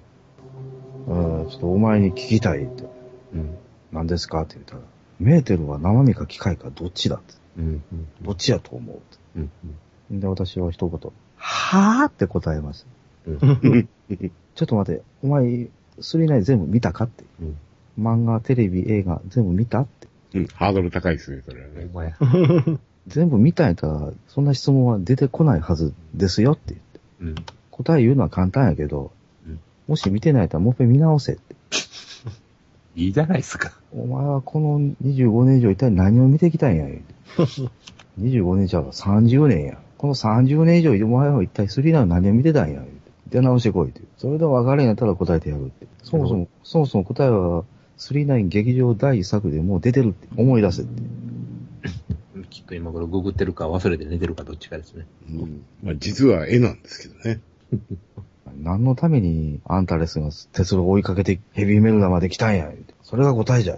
A: うん、ちょっとお前に聞きたいって。
B: うん。
A: 何ですか？って言ったら、メーテルは生身か機械かどっちだって。
B: うん。うん。
A: どっちやと思うって。
B: うん。
A: で、私は一言、はぁって答えます。
B: うん。
A: ちょっと待って、お前、スリーナイン全部見たかって。
B: うん。
A: 漫画、テレビ、映画、全部見たって。
D: うん。ハードル高いですね、それはね。
B: お前。
A: 全部見たんやったら、そんな質問は出てこないはずですよって言って。
B: うん。
A: 答え言うのは簡単やけど、
B: うん
A: もし見てないやったらもう一回見直せって。
B: いいじゃないですか。
A: お前はこの25年以上一体何を見てきたんや言うて。25年じゃうわ30年や。この30年以上お前は一体スリーナイン何を見てたんや。出直してこいって。それで分かれんやったら答えてやるって。そもそも、そもそも答えは、スリーナイン劇場第一作でもう出てるって。思い出せって。
B: きっと今頃ググってるか忘れて寝てるかどっちかですね。
D: うん。まあ、実は絵なんですけどね。
A: 何のためにアンタレスが鉄路を追いかけてヘビーメルダまで来たんや。それが答えじゃ。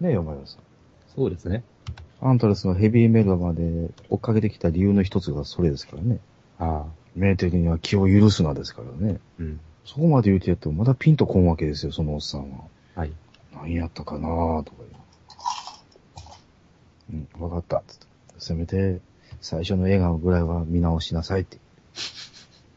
A: ねえ、お前はさん。
B: そうですね。
A: アントレスがヘビーメルダまで追っかけてきた理由の一つがそれですからね。
B: ああ。
A: メーテルには気を許すなですからね。
B: うん。
A: そこまで言うてやってもまだピンとこんわけですよ、そのおっさんは。
B: はい。
A: 何やったかなぁとか言う。うん、わかった。つってせめて、最初の映画ぐらいは見直しなさいって。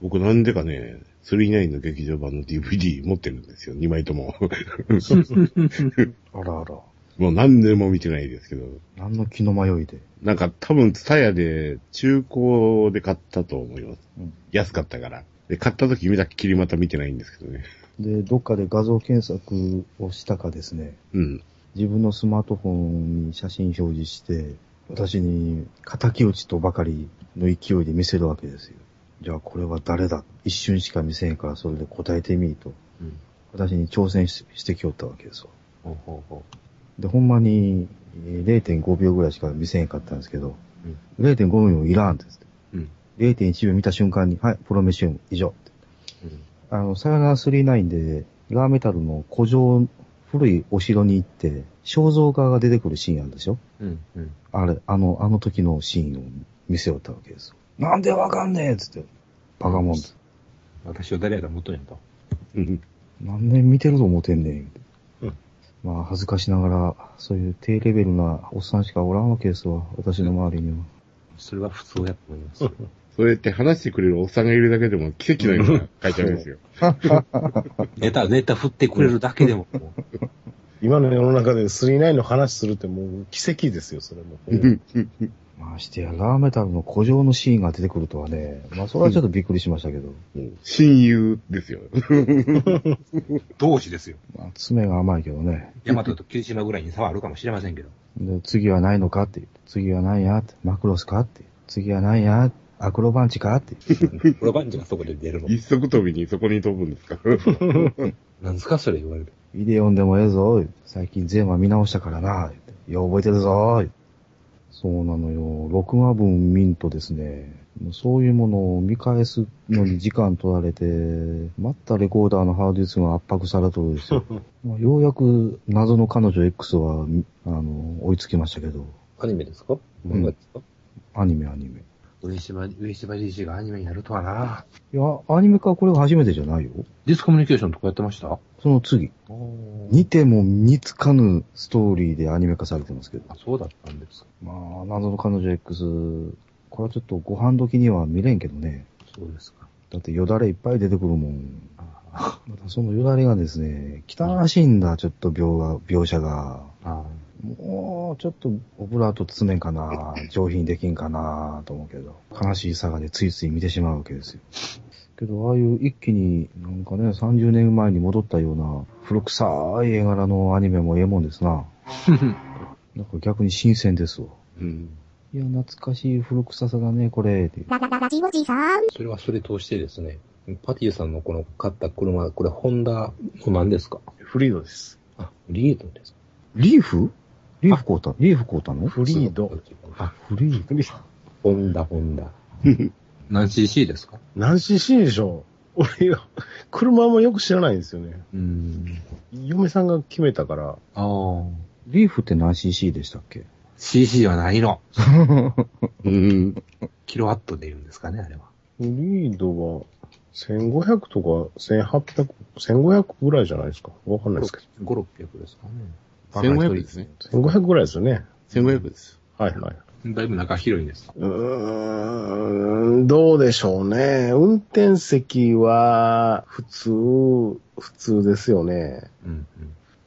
D: 僕なんでかね、39の劇場版の DVD 持ってるんですよ。2枚とも。
A: あらあら。
D: もう何年も見てないですけど。
A: 何の気の迷いで？
D: なんか多分ツタヤで中古で買ったと思います。
A: うん
D: 安かったから。で、買った時見たっきりまた見てないんですけどね。
A: で、どっかで画像検索をしたかですね、
D: うん。
A: 自分のスマートフォンに写真表示して、私に敵討ちとばかりの勢いで見せるわけですよ。じゃあこれは誰だ？一瞬しか見せんからそれで答えてみーと、
B: うん。
A: 私に挑戦ししてきよったわけですわ。
B: ほうほうほ
A: で、ほんまにえー0.5秒ぐらいしか見せへんかったんですけど、0.5秒いらんって言って。
B: う。うん。
A: 0.1秒見た瞬間に、はい、プロメシウム、以上って。
B: うん。
A: あの、サヨナラ39で、ラーメタルの古城、古いお城に行って、肖像画が出てくるシーンあるでしょ？
B: うん。うん。
A: あれ、あの、あの時のシーンを見せよったわけですよ。なんでわかんねえっつって。バカモンズ。
B: 私を誰やと思っとんやと。
D: うん
A: 何年見てると思ってんねん。
C: うん
A: まあ、恥ずかしながら、そういう低レベルなおっさんしかおらんわけですわ。私の周りには。
B: それは普通やと思います。
D: そうやって話してくれるおっさんがいるだけでも奇跡のような会社ですよ。
B: ネタ、ネタ振ってくれるだけでも、もう
C: 今の世の中で39の話するってもう奇跡ですよ、それも。
A: ましてや、ラーメタルの古城のシーンが出てくるとはね、まあ、それはちょっとびっくりしましたけど、
D: うん親友ですよ。
B: 同志ですよ。
A: まあ、爪が甘いけどね。
B: ヤマトと霧島ぐらいに差はあるかもしれませんけど。
A: で、次はないのかって言って、次は何やって、マクロスかって、次は何やアクロバンチかって。
B: プロバンジがそこで出るの。
D: 一足飛びにそこに飛ぶんですか
B: なんですかそれ言われる。
A: イデオンでもええぞ。最近全話見直したからな。よう覚えてるぞ。そうなのよ。録画分見んとですね、そういうものを見返すのに時間取られて、またレコーダーのハードディスクが圧迫されとるんですよ。まあようやく謎の彼女 X は、あの、追いつきましたけど、
B: アニメですか？漫画ですか、
A: アニメアニメ。
B: 上島、上島リーチがアニメにやるとはな。
A: いや、アニメ化これが初めてじゃないよ。
B: ディスコミュニケーションとかやってました？
A: その次。似ても似つかぬストーリーでアニメ化されてますけど。
B: あ、そうだったんですか。
A: まあ、謎の彼女 X、これはちょっとご飯時には見れんけどね。
B: そうですか。
A: だってよだれいっぱい出てくるもん。
B: あ
A: またそのよだれがですね、汚らしいんだ、ちょっと描画、描写が。
B: あ。
A: もう、ちょっとオブラート包めんかな、上品できんかな、と思うけど。悲しいさがでついつい見てしまうわけですよ。けど、ああいう一気になんかね、30年前に戻ったような古臭い絵柄のアニメもええもんですな。なんか逆に新鮮ですわ。
D: うん。
A: いや、懐かしい古臭さだね、これ。って
E: ララララジオジさん。
B: それはそれとしてですね、パティさんのこの買った車、これホンダの何ですか？
C: フリードです。
B: あ、リードですか？
A: リーフ？リーフ買うたリーフ買うたの？
C: フリード。
B: あ、
A: フリー
C: フリー
B: ホンダ、ホンダ。何 cc ですか？
C: 何 cc でしょう俺よ、車もよく知らないんですよね。
B: うーん。
C: 嫁さんが決めたから、
B: ああ。
A: リーフって何 cc でしたっけ
B: ？cc はないの。
D: うん。
B: キロワットで言うんですかね、あれは。
C: フリードは1500とか1800、1500ぐらいじゃないですか。わかんないですけ
B: 5、600ですかね。
D: 1500ですね。
C: ど。1500ぐらいですよね。
D: 1500です。
C: はいはい。
B: だいぶ中広いんですか
C: うーん、どうでしょうね。運転席は普通、普通ですよね。
B: うん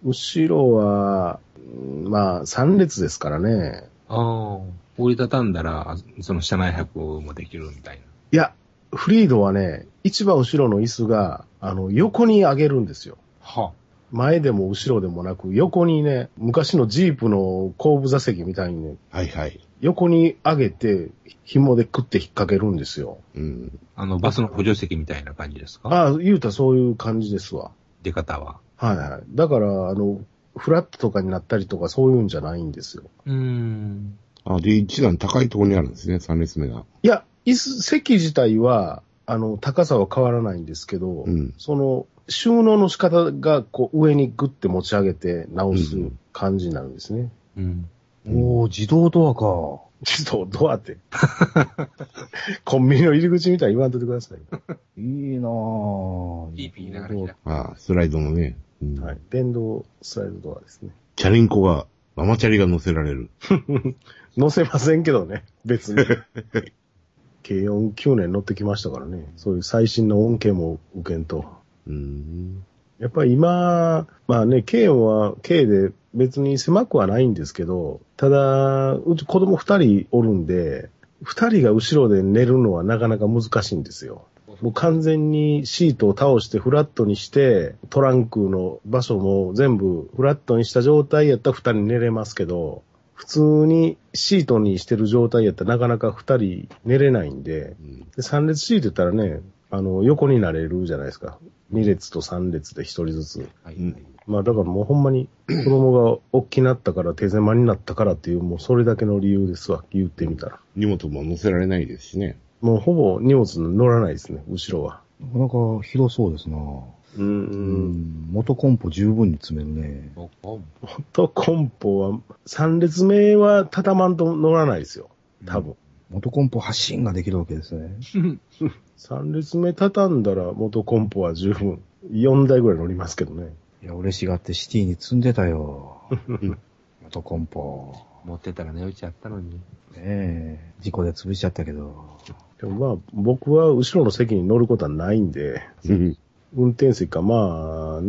B: うん。
C: 後ろは、うんまあ3列ですからね。
B: ああ。折りたたんだら、その車内泊もできるみたいな。
C: いや、フリードはね、一番後ろの椅子が、あの、横に上げるんですよ。
B: は
C: 前でも後ろでもなく、横にね、昔のジープの後部座席みたいにね、
D: はいはい。
C: 横に上げて、紐でクッて引っ掛けるんですよ。
D: うん。
B: あの、バスの補助席みたいな感じですか？
C: ああ、言うたらそういう感じですわ。
B: 出方は。
C: はいはい。だから、あの、フラットとかになったりとかそういうんじゃないんですよ。
B: うーん。
D: あ、で、一段高いところにあるんですね、3列目が。
C: いや、椅子、席自体は、あの、高さは変わらないんですけど、
D: うん。
C: その、収納の仕方が、こう、上にグッて持ち上げて直す感じになるんですね。
B: うん。
A: おー、自動ドアか。
C: ちょっと、どうやって。コンビニの入り口みたいに言わんといてください。
A: いいなぁ。
B: ピーピー言いながら開く
D: ああ、スライドのね。うん
C: はい。電動スライドドアですね。
D: チャリンコが、ママチャリが乗せられる。
C: 乗せませんけどね、別に。軽音9年乗ってきましたからね。そういう最新の恩恵も受けんと。
D: うん。
C: やっぱり今、まあね、軽音は軽で別に狭くはないんですけど、ただ、うち子供二人おるんで、二人が後ろで寝るのはなかなか難しいんですよ。もう完全にシートを倒してフラットにして、トランクの場所も全部フラットにした状態やったら二人寝れますけど、普通にシートにしてる状態やったらなかなか二人寝れないんで、
D: うん
C: で、3列シート言ったらね、あの、横になれるじゃないですか。2列と3列で1人ずつ。
B: はい、
D: うん
C: まあだからもうほんまに子供が大きなったから手狭になったからっていうもうそれだけの理由ですわ。言ってみたら。
D: 荷物も乗せられないですしね。
C: もうほぼ荷物乗らないですね、後ろは。
A: なかなか広そうですな
C: う。
A: うんん。元コンポ十分に詰めるね。
B: おお
C: と、コンポは、3列目は畳まんと乗らないですよ。多分。
A: 元コンポ発信ができるわけですね。
C: 3列目畳んだら元コンポは十分。4台ぐらい乗りますけどね。
A: いや、嬉しがってシティに積んでたよ。元コンポ。
B: 持ってたら値打ちあったのに。
A: ねえ。事故で潰しちゃったけど。
C: でもまあ、僕は後ろの席に乗ることはないんで、
D: うん。
C: 運転席か、まあ、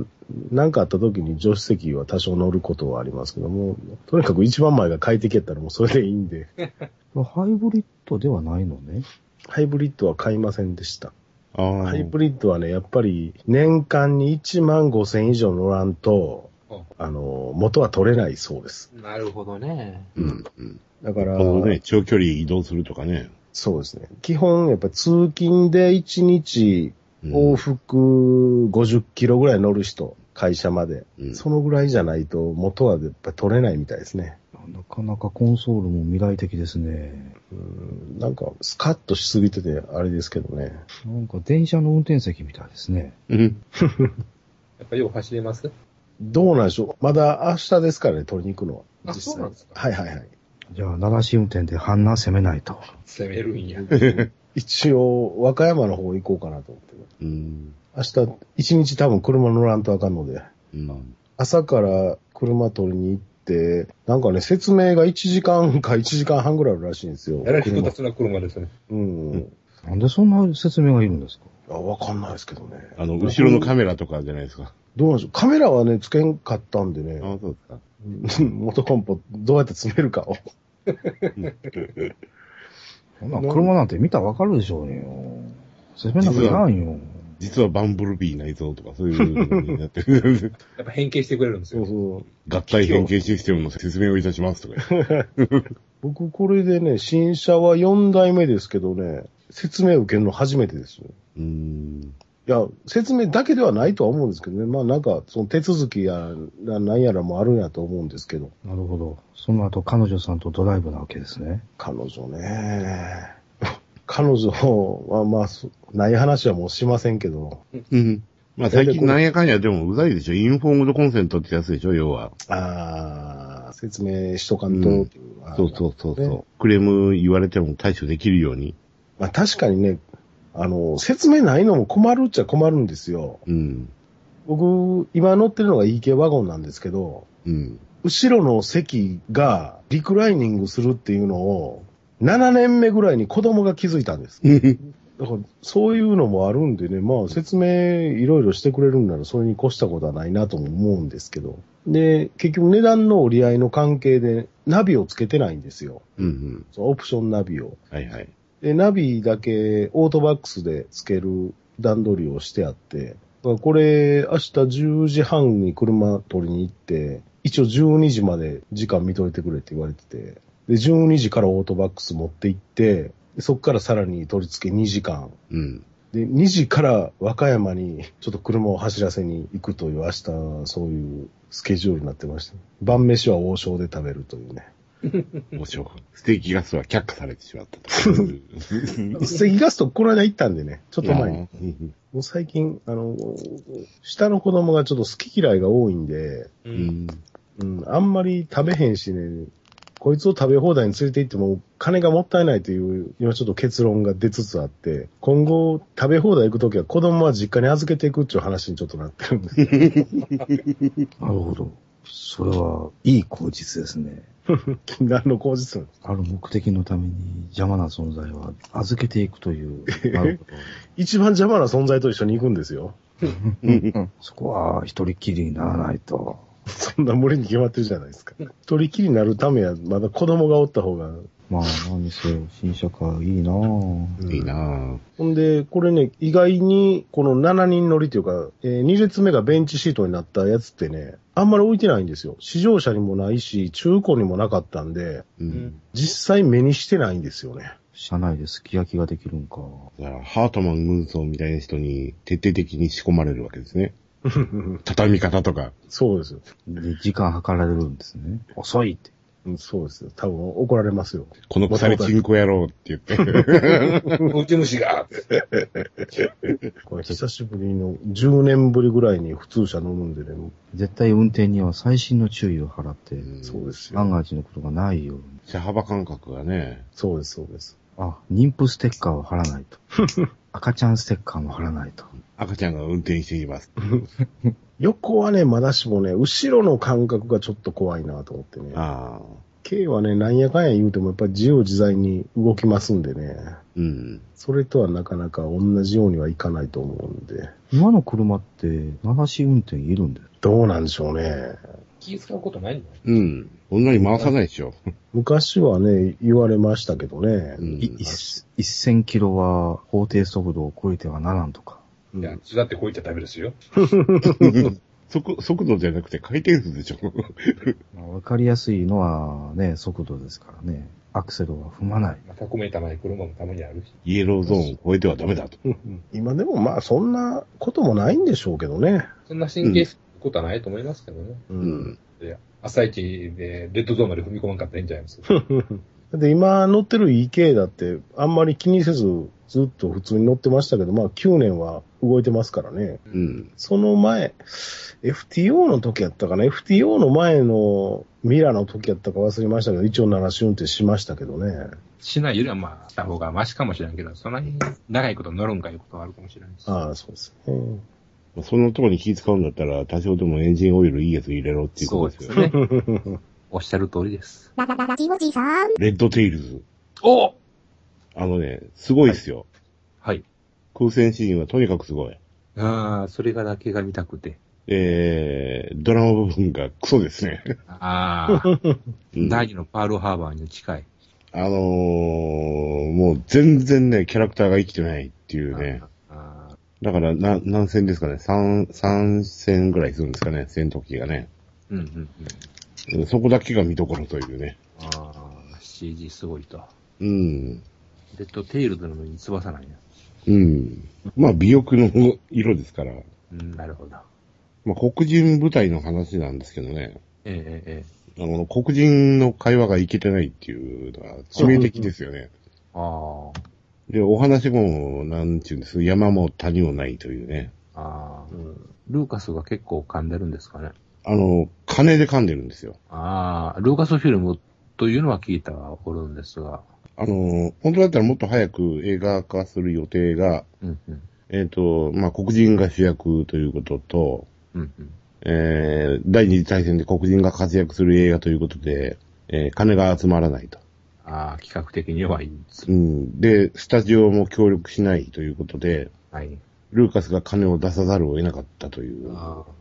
C: なんかあった時に助手席は多少乗ることはありますけども、とにかく一番前が快適やったらもうそれでいいんで、
A: ハイブリッドではないのね。
C: ハイブリッドは買いませんでした。ハイブリッドはね、やっぱり年間に1万5千以上乗らんと、あの、元は取れないそうです。
B: なるほどね。
D: うん。うん。
C: だから、
D: ね、長距離移動するとかね。
C: そうですね。基本、やっぱ通勤で1日往復50キロぐらい乗る人、会社まで。
D: うん
C: そのぐらいじゃないと元はやっぱ取れないみたいですね。
A: なかなかコンソールも未来的ですね。
C: うんなんか、スカッとしすぎてて、あれですけどね。
A: なんか電車の運転席みたいですね。
D: うん。
B: やっぱよう走れます？
C: どうなんでしょう。まだ明日ですからね、取りに行くのは。
B: あ
C: 実際
B: そうなんですか
C: はいはいはい。
A: じゃあ、流し運転で半南攻めないと。
B: 攻めるんや。
C: 一応、和歌山の方行こうかなと思って。
D: うん。
C: 明日、一日多分車乗らんとあかんので、
D: うん。
C: 朝から車取りに行って、なんかね、説明が1時間か1時間半ぐらいあるらしいんですよ。
B: えらい複
C: 車
B: 雑な車ですね。
C: うん。
A: なんでそんな説明がいるんですか？
C: あわかんないですけどね。
D: あの、後ろのカメラとかじゃないですか。
C: どうなんでしょう。カメラはね、つけんかったんでね、
D: あそうですか。
C: 元コンポどうやって詰めるかを。
A: そんな車なんて見たらわかるでしょうよ。説明なんかいらんよ。
D: 実はバンブルビー内蔵とかそういうのになってる。
B: やっぱ変形してくれるんですよ。
C: そうそう。
D: 合体変形システムの説明をいたしますとか。
C: 僕これでね、新車は4代目ですけどね、説明受けるの初めてですよ。
D: うん。
C: いや、説明だけではないとは思うんですけどね。まあなんか、その手続きや、ななんやらもあるんやと思うんですけど。
A: なるほど。その後、彼女さんとドライブなわけですね。
C: 彼女ね。彼女はまあ、そない話はもうしませんけど。
D: うん。まあ最近なんやかんやでもうざいでしょ。インフォームドコンセントってやつでしょ、要は。
C: ああ、説明しとかんと、
D: うんそうそうそうそう、
C: ね
D: クレーム言われても対処できるように。
C: まあ確かにね、あの、説明ないのも困るっちゃ困るんですよ。
D: うん。
C: 僕、今乗ってるのが EK ワゴンなんですけど、
D: うん。
C: 後ろの席がリクライニングするっていうのを、7年目ぐらいに子供が気づいたんです。だから、そういうのもあるんでね、まあ説明いろいろしてくれるんならそれに越したことはないなとも思うんですけど。で、結局値段の折り合いの関係でナビをつけてないんですよ。
D: うんうん。
C: そのオプションナビを。
D: はいはい。
C: で、ナビだけオートバックスでつける段取りをしてあって、これ明日10時半に車取りに行って、一応12時まで時間見といてくれって言われてて、で、12時からオートバックス持って行って、でそっからさらに取り付け2時間。
D: うん。
C: で、2時から和歌山にちょっと車を走らせに行くという明日そういうスケジュールになってました。晩飯は王将で食べるというね。
D: 面白い。ステーキガスは却下されてしまったと。
C: ステーキガストこの間行ったんでね、ちょっと前に。
D: うん
C: もう最近、あの、下の子供がちょっと好き嫌いが多いんで、
B: う。
D: うんん。
C: うん、あんまり食べへんしね、こいつを食べ放題に連れて行っても金がもったいないという、今ちょっと結論が出つつあって、今後食べ放題行くときは子供は実家に預けていくっていう話にちょっとなってるんですよ。
A: なるほど。それは、いい口実ですね。
C: 禁断の口実なんです。
A: ある目的のために邪魔な存在は預けていくという。なるほ
C: 一番邪魔な存在と一緒に行くんですよ。
A: ど。そこは一人きりにならないと。
C: そんな無理に決まってるじゃないですか。一人きりになるためはまだ子供がおった方が
A: まあ、何にせよ、新車か、いいなぁ。
D: いいなぁ。
C: ほんで、これね、意外に、この7人乗りというか、え2列目がベンチシートになったやつってね、あんまり置いてないんですよ。試乗車にもないし、中古にもなかったんで、
D: うん。
C: 実際目にしてないんですよね。
A: 車内ですき焼きができるんか。
D: だから、ハートマン軍曹みたいな人に徹底的に仕込まれるわけですね。畳み方とか。
C: そうですよ。
A: で、時間計られるんですね。遅いって。
C: うんそうですよ。多分怒られますよ。
D: この腐れチンコ野郎って言って。
B: うち虫が。
C: これ久しぶりの、10年ぶりぐらいに普通車乗るんでね、
A: 絶対運転には細心の注意を払って、
C: そうですよ。
A: 万が一のことがないように。
D: 車幅感覚がね。
C: そうです、そうです。
A: あ、妊婦ステッカーを貼らないと。赤ちゃんステッカーも貼らないと。
D: 赤ちゃんが運転しています。
C: 横はね、まだしもね、後ろの感覚がちょっと怖いなと思ってね。
D: ああ。
C: K はね、なんやかんや言うてもやっぱり自由自在に動きますんでね。
D: うん。
C: それとはなかなか同じようにはいかないと思うんで。
A: 今の車って、流し運転いるんだよ。
C: どうなんでしょうね。
B: 気使うことないの？
D: うん。そんなに回さないでしょ。
C: 昔はね、言われましたけどね。
D: うん
A: い一1000キロは法定速度を超えてはならんとか。
C: うん
B: いや、だってこういったダメですよ。
D: 速、速度じゃなくて回転数でしょ。
A: まあわかりやすいのはね、速度ですからね。アクセルは踏まない。
B: まあ、100メーターまで車もたまにあるし。
D: イエローゾーンを超えてはダメだと。
C: 今でもまあそんなこともないんでしょうけどね。
B: そんな神経質なことはないと思いますけどね。
C: う
D: う。ん。
B: で朝一でレッドゾーンまで踏み込まんかったらいいんじゃないですか。
C: で、今乗ってる EK だって、あんまり気にせず、ずっと普通に乗ってましたけど、まあ9年は動いてますからね。
D: うん。
C: その前、FTO の時やったかな ?FTO の前のミラの時やったか忘れましたけど、一応鳴らし運転しましたけどね。
B: しないよりはまあ、した方がマシかもしれんけど、そんなに長いこと乗るんかいうことはあるかもしれないです。
C: ああ、そうですね。
D: そのところに気使うんだったら、多少でもエンジンオイルいいやつ入れろっていう
B: そう
D: ことでよ
B: ですすね。おっしゃる通りです。
E: ララララジオジさん。
D: レッドテイルズ。
B: お
D: あのね、すごいっすよ。
B: はい。
D: 空戦シーンはとにかくすごい。
B: ああ、それがだけが見たくて。
D: えー、ドラマ部分がクソですね。
B: ああ、
D: うん
B: 第二のパールハーバーに近い。
D: あのー、もう全然ね、キャラクターが生きてないっていうね。
B: ああ
D: だから、な、何戦ですかね三、三戦ぐらいするんですかね戦闘機がね。
B: うんうんうん。
D: うんそこだけが見どころというね。
B: ああ、CG すごいと。
D: うん。
B: レッドテイルズなのに翼なんや。
D: うん。まあ、美翼の色ですから。
B: うん、なるほど。
D: まあ、黒人部隊の話なんですけどね。
B: ええええ。
D: あの、黒人の会話がいけてないっていうのは致命的ですよね。
B: あ
D: で、お話も、なんちゅうんです、山も谷もないというね。
B: あ、ああ、
C: うん
B: ルーカスが結構噛んでるんですかね。
D: あの、金で噛んでるんですよ。
B: ああ、ルーカスフィルムというのは聞いたはおるんですが。
D: あの、本当だったらもっと早く映画化する予定が、
B: うんうん。
D: えっ、と、まあ、黒人が主役ということと、
B: うんうん。
D: えー、第二次大戦で黒人が活躍する映画ということで、えー金が集まらないと。
B: ああ、企画的に弱いんです。
D: うん。で、スタジオも協力しないということで、
B: はい。
D: ルーカスが金を出さざるを得なかったという、
B: ああ、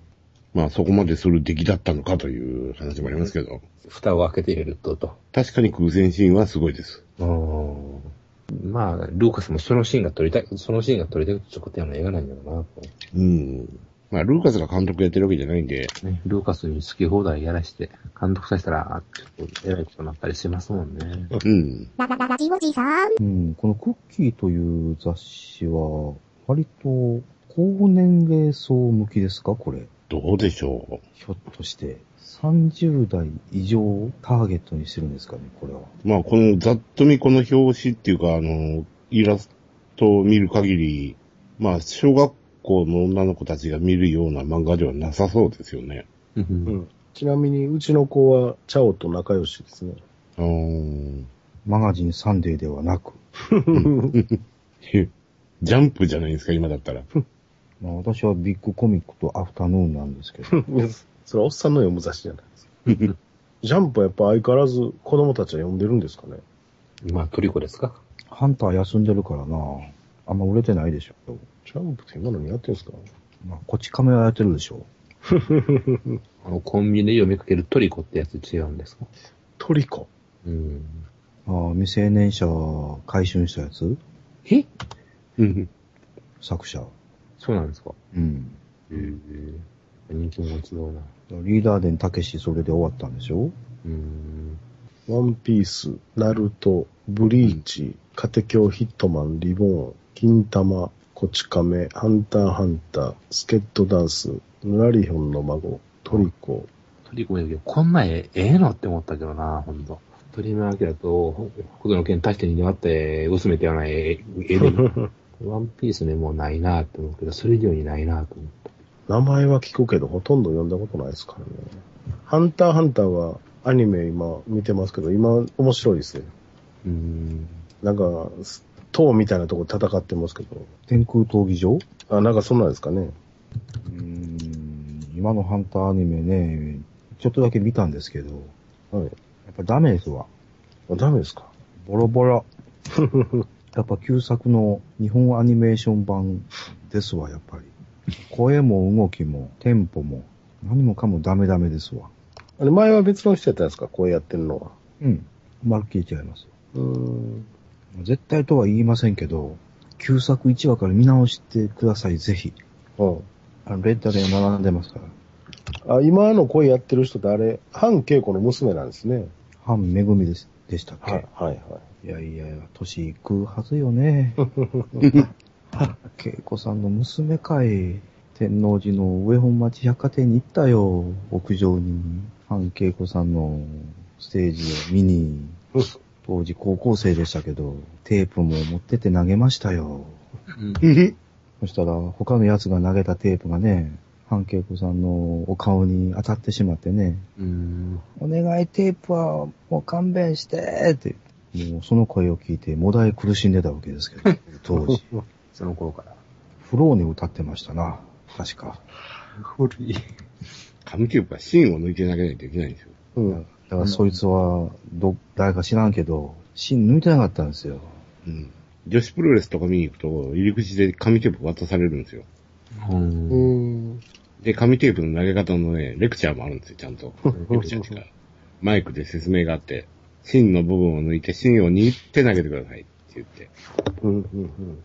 D: まあそこまでする出来だったのかという話もありますけど、
B: 蓋を開けてみるとと。
D: 確かに空戦シーンはすごいです。
B: うん。まあ、ルーカスもそのシーンが撮りたい、そのシーンが撮りたいと作ったような映画なんだろうなと。
D: うん。まあルーカスが監督やってるわけじゃないんで、
B: ね、ルーカスに好き放題やらして、監督させたら、ちょっと偉いことになったりしますもんね。
D: うん。
E: ララララジオジさん。
A: うん、このクッキーという雑誌は、割と高年齢層向きですかこれ。
D: どうでしょ
A: ひょっとして。30代以上をターゲットにしてるんですかねこれは。
D: う。まあこのざっと見この表紙っていうか、あの、イラストを見る限り、まあ小学校の女の子たちが見るような漫画ではなさそうですよね。
B: う。
C: うんん。ちなみに、うちの子は、チャオと仲良しですね。
D: うーん。
A: マガジンサンデーではなく。
D: へ ジャンプじゃないですか、今だったら。
A: まあ私はビッグコミックとアフタヌーンなんですけど。
C: それはおっさんの読む雑誌じゃないですか。ジャンプはやっぱ相変わらず子供たちは読んでるんですかね。
B: まあ、トリコですか
A: ハンター休んでるからな。あんま売れてないでしょ。
C: ジャンプって今何やってんすか？
A: まあ、こっち亀はやってるでしょ。
B: あの、コンビニで読みかけるトリコってやつ違うんですか？
C: トリコ？
B: うん。
A: ああ、未成年者回収したやつ？
B: え？
D: うん。
A: 作者。
B: そうなんですか？
A: うん。
B: へえ。人気も違うな。
A: リーダーデンたけしそれで終わったんでしょ？
B: うん。
C: ワンピース、ナルト、ブリーチ、カテキョヒットマン、リボーン、金玉、こち亀、ハンターハンター、スケットダンス、ヌラリヒョンの孫、トリコ。
B: トリコやけど、こんな絵、ええのって思ったけどな、ほんと。鳥山明と、北斗の剣足してに割って薄めたような絵、絵でも、ワンピースね、もうないなって思うけど、それ以上にないなと思った。
C: 名前は聞くけど、ほとんど読んだことないですからね。ハンターハンターはアニメ今見てますけど、今面白いですね。
B: うん。
C: なんか、塔みたいなとこ戦ってますけど。
A: 天空闘技場？
C: あ、なんかそんなんですかね。
A: うーん、今のハンターアニメね、ちょっとだけ見たんですけど、
C: はい。
A: やっぱダメですわ。
C: あ、ダメですか？
A: ボロボロ。やっぱ旧作の日本アニメーション版ですわ、やっぱり。声も動きもテンポも何もかもダメダメですわ。
C: あれ、前は別の人やったんですか？こうやってるのは。
A: うん。まるっきり違います。
C: うーん。
A: 絶対とは言いませんけど、旧作1話から見直してください、ぜひ。
C: うん。
A: あの、レンタルに並んでますから。
C: あ、今の声やってる人ってあれ、半稽古の娘なんですね。
A: 半めぐみでしでしたっけ、
C: はい、はい、はい。
A: いやいやいや、年いくはずよね。恵子さんの娘かい。天王寺の上本町百貨店に行ったよ。屋上に。半恵子さんのステージを見に。当時高校生でしたけど、テープも持ってって投げましたよ。
B: うん
A: そしたら他のやつが投げたテープがね、半恵子さんのお顔に当たってしまってね。
B: うん。
A: お願いテープはもう勘弁してって。もうその声を聞いてもだえ苦しんでたわけですけど、当時。
B: その頃から。
A: フローに歌ってましたな。確か。
B: 古い。
D: 紙テープは芯を抜いて投げないといけないんですよ。
C: うん。
A: だからそいつは、ど、誰か知らんけど、芯抜いてなかったんですよ。
D: うん。女子プロレスとか見に行くと、入り口で紙テープ渡されるんですよ。
B: うん。
C: うん。
D: で、紙テープの投げ方のね、レクチャーもあるんですよ、ちゃんと。レクチャーっていうか、マイクで説明があって、芯の部分を抜いて芯を握って投げてくださいって言って。
C: うん。うん。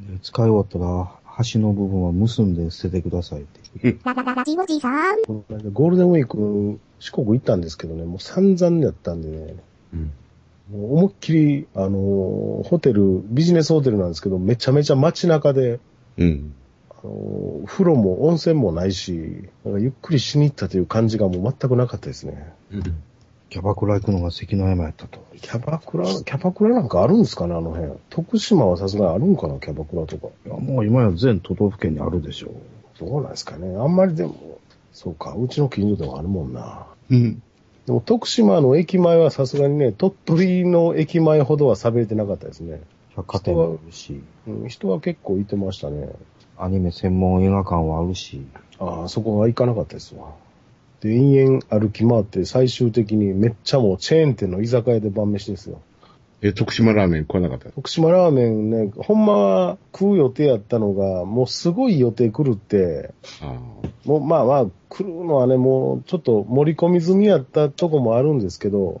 A: で使い終わったら、端の部分は結んで捨ててくださいって。
E: ララララジオジさん。
C: ゴールデンウィーク、四国行ったんですけどね、もう散々やったんでね、
B: うん。
C: もう思いっきり、あのーホテル、ビジネスホテルなんですけど、めちゃめちゃ街中で、
D: うん。
C: あのー風呂も温泉もないし、なんかゆっくりしに行ったという感じがもう全くなかったですね。
B: うん。
A: キャバクラ行くのが関の山やったと。
C: キャバクラ、キャバクラなんかあるんですかね、あの辺。徳島はさすがにあるんかな、キャバクラとか。
A: いや、もう今や全都道府県にあるでしょう。
C: どうなんですかね。あんまりでも、そうか、うちの近所でもあるもんな。
D: うん。
C: でも徳島の駅前はさすがにね、鳥取の駅前ほどは寂れてなかったですね。
A: 百貨店もあるし、
C: うん、人は結構いてましたね。
A: アニメ専門映画館はあるし、
C: ああ、そこは行かなかったですわ。で、延々歩き回って最終的にめっちゃもうチェーン店の居酒屋で晩飯ですよ。
D: え、徳島ラーメン食わなかった？
C: 徳島ラーメンね、ほんまは食う予定やったのが、もうすごい予定来るって、
D: あ
C: もうまあまあ来るのはね、もうちょっと盛り込み済みやったとこもあるんですけど、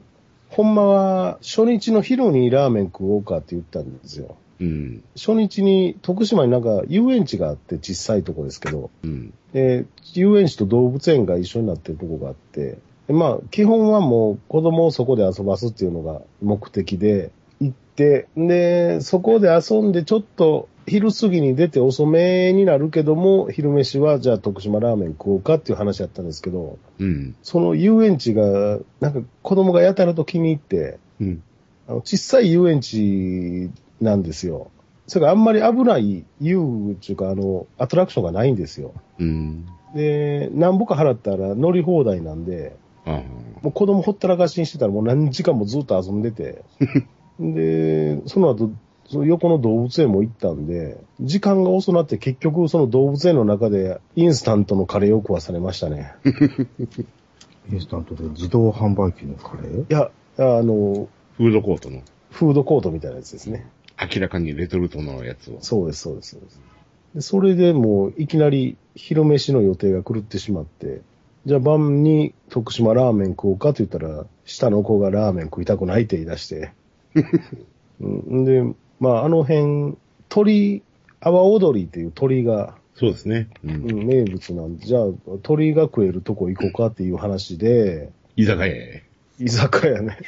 C: ほんまは初日の昼にラーメン食おうかって言ったんですよ。
D: うん。
C: 初日に徳島になんか遊園地があって小さいとこですけど、
D: うん。
C: で、遊園地と動物園が一緒になってるとこがあって、でまあ、基本はもう子供をそこで遊ばすっていうのが目的で行って、で、そこで遊んでちょっと昼過ぎに出て遅めになるけども、昼飯はじゃあ徳島ラーメン食おうかっていう話やったんですけど、
D: うん。
C: その遊園地が、なんか子供がやたらと気に入って、
D: うん。
C: あの小さい遊園地なんですよ。それからあんまり危ない遊具っていうか、あの、アトラクションがないんですよ。
D: うん。
C: で、何ぼか払ったら乗り放題なんで、もう子供ほったらかしにしてたらもう何時間もずっと遊んでて、で、その後、その横の動物園も行ったんで、時間が遅なって結局その動物園の中でインスタントのカレーを食わされましたね。
A: インスタントで自動販売機のカレー？
C: いや、あの、
D: フードコートの、
C: フードコートみたいなやつですね。
D: 明らかにレトルトのやつを。
C: そうです、そうです、そうです。で、それでもういきなり昼飯の予定が狂ってしまって、じゃあ晩に徳島ラーメン食おうかと言ったら、下の子がラーメン食いたくないって言い出して。うん、で、まああの辺、鳥、阿波踊りっていう鳥が、
D: そうですね。う。
C: うんん、名物なんで、じゃあ鳥が食えるとこ行こうかっていう話で、
D: 居酒屋へ。
C: 居酒屋ね。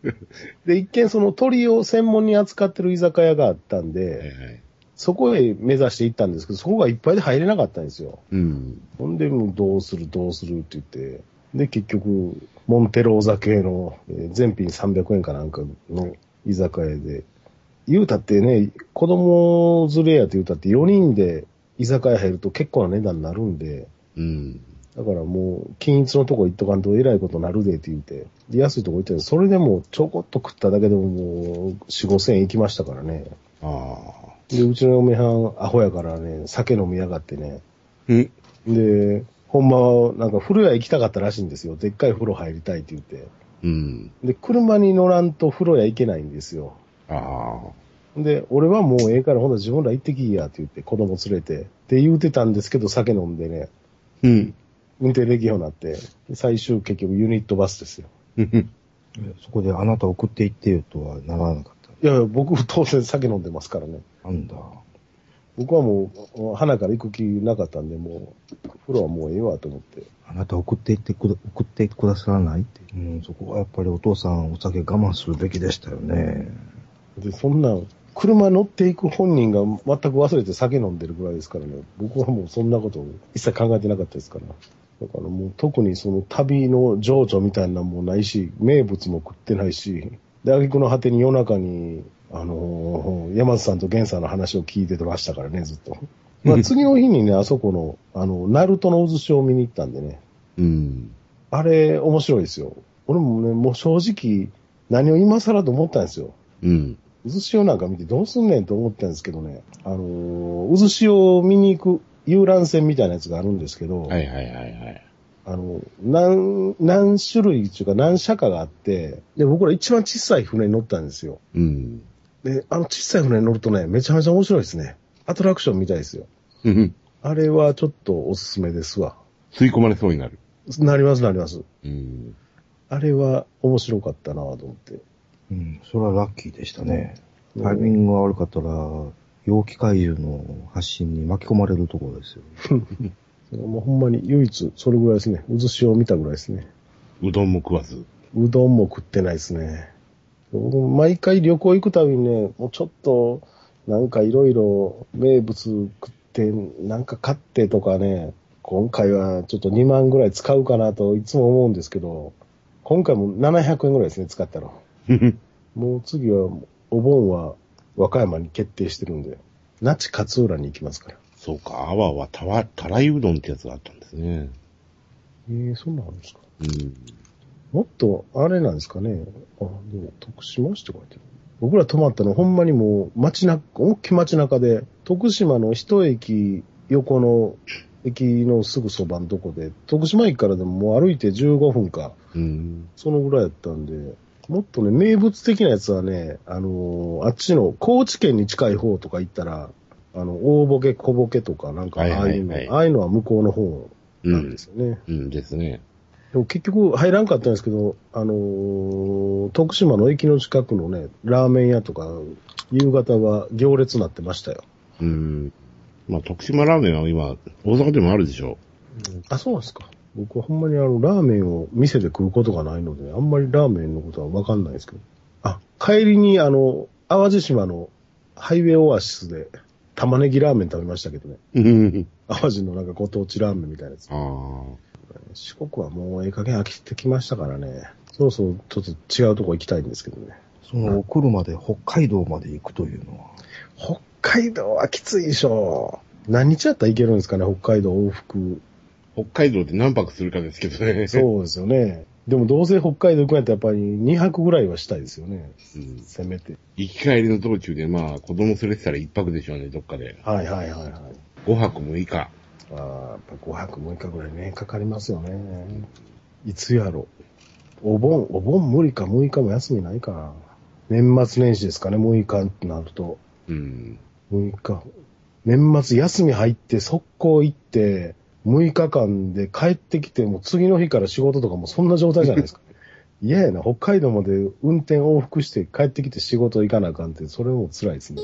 C: で、一見その鳥を専門に扱ってる居酒屋があったんで、
D: はいはい。
C: そこへ目指して行ったんですけど、そこがいっぱいで入れなかったんですよ。
D: うん。
C: ほんで、もうどうするどうするって言って、で、結局、モンテローザ系の、えー全品300円かなんかの居酒屋で、言うたってね、子供連れやって言うたって4人で居酒屋入ると結構な値段になるんで、
D: うん。
C: だからもう、均一のとこ行っとかんと偉いことなるでって言って、で安いとこ行ってそれでもちょこっと食っただけでももう、4、5千円行きましたからね。
D: ああ。
C: で、うちの嫁はん、アホやからね、酒飲みやがってね。
D: うん。
C: で、ほんまは、なんか風呂屋行きたかったらしいんですよ。でっかい風呂入りたいって言って。
D: うん。
C: で、車に乗らんと風呂屋行けないんですよ。
D: ああ。
C: で、俺はもうええから、ほんと自分ら行ってきいやって言って、子供連れて。って言うてたんですけど、酒飲んでね、
D: うん。
C: 運転できるようになって、で最終結局ユニットバスですよ。
D: うん
A: そこであなた送っていってよとはならなかった。
C: いやいや、僕当然酒飲んでますからね。
A: なんだ。
C: 僕はもう、花から行く気なかったんで、もう、風呂はもうええわと思って。
A: あなた送っていってくだ、送ってくださらないって。うん、そこはやっぱりお父さんお酒我慢するべきでしたよね。
C: で、そんな、車乗っていく本人が全く忘れて酒飲んでるぐらいですからね。僕はもうそんなことを一切考えてなかったですから。だからもう特にその旅の情緒みたいなのもないし、名物も食ってないし、で、挙句の果てに夜中に、あのー山津さんと源さんの話を聞いてましたからね、ずっと。まあ次の日にね、あそこの、あの、ナルトの渦潮を見に行ったんでね。
D: うん。
C: あれ、面白いですよ。俺もね、もう正直、何を今更と思ったんですよ。
D: うん。
C: 渦潮なんか見てどうすんねんと思ったんですけどね。あのー渦潮を見に行く遊覧船みたいなやつがあるんですけど、
D: はいはいはいはい。
C: あの、何、何種類っていうか何社かがあって、で、僕ら一番小さい船に乗ったんですよ。
D: うん。
C: で、あの小さい船に乗るとね、めちゃめちゃ面白いですね。アトラクションみたいですよ。
D: うん
C: あれはちょっとおすすめですわ。
D: 吸い込まれそうになる。
C: なりますなります。
D: うん。
C: あれは面白かったなと思って。
A: うん、それはラッキーでしたね。タイミングが悪かったら、陽気怪獣の発信に巻き込まれるところですよ。
C: もうほんまに唯一それぐらいですね。渦潮を見たぐらいですね。
D: うどんも食わず。
C: うどんも食ってないですね。僕毎回旅行行くたびにね、もうちょっと、なんかいろいろ名物食って、なんか買ってとかね、今回はちょっと2万ぐらい使うかなといつも思うんですけど、今回も700円ぐらいですね、使ったの。もう次は、お盆は和歌山に決定してるんで、那智勝浦に行きますから。
D: そうか、阿波はたわ、たらいうどんってやつがあったんですね。
C: ええそんなんあるんですか？
D: うん。
C: もっと、あれなんですかね。あ、でも、徳島市って書いてる。僕ら泊まったの、ほんまにもう、街中、大きい街中で、徳島の一駅横の駅のすぐそばのとこで、徳島駅からでももう歩いて15分か、
D: うん。
C: そのぐらいやったんで、もっとね、名物的なやつはね、あのーあっちの高知県に近い方とか行ったら、あの、大ボケ、小ボケとか、なんか、
D: はい
C: ああいうの、
D: はいはい
C: ああいうのは向こうの方
D: うん
C: なんです。よね。
D: うんですね。
C: でも結局入らんかったんですけど、あのー徳島の駅の近くのね、ラーメン屋とか、夕方は行列になってましたよ。
D: うん。まあ、徳島ラーメンは今、大阪でもあるでしょ
C: あ、そうなんですか。僕はほんまにあの、ラーメンを店で食うことがないので、あんまりラーメンのことはわかんないですけど。あ、帰りにあの、淡路島のハイウェイオアシスで玉ねぎラーメン食べましたけどね。
D: う。うん。
C: 淡路のなんかご当地ラーメンみたいなやつ。
D: ああ。
C: 四国はもうええ加減飽きてきましたからね。そろそろちょっと違うとこ行きたいんですけどね。
A: そのお車で北海道まで行くというのは。
C: 北海道はきついでしょ。何日やったらいけるんですかね、北海道往復。
D: 北海道で何泊するかですけどね。
C: そうですよね。でもどうせ北海道行くんやったらやっぱり2泊ぐらいはしたいですよね。
D: うん。
C: せめて。
D: 行き帰りの道中で、まあ、子供連れてたら一泊でしょうね、どっかで。
C: はいはいはいはい。
D: 五泊六日。
C: ああ、やっぱ5泊6日ぐらいね、かかりますよね。いつやろ。お盆、お盆無理か6日も休みないかな。年末年始ですかね、6日ってなると。
D: うん。
C: 6日。年末休み入って速攻行って、6日間で帰ってきても次の日から仕事とかもそんな状態じゃないですか。嫌やな、北海道まで運転往復して帰ってきて仕事行かなあかんって、それも辛いですね。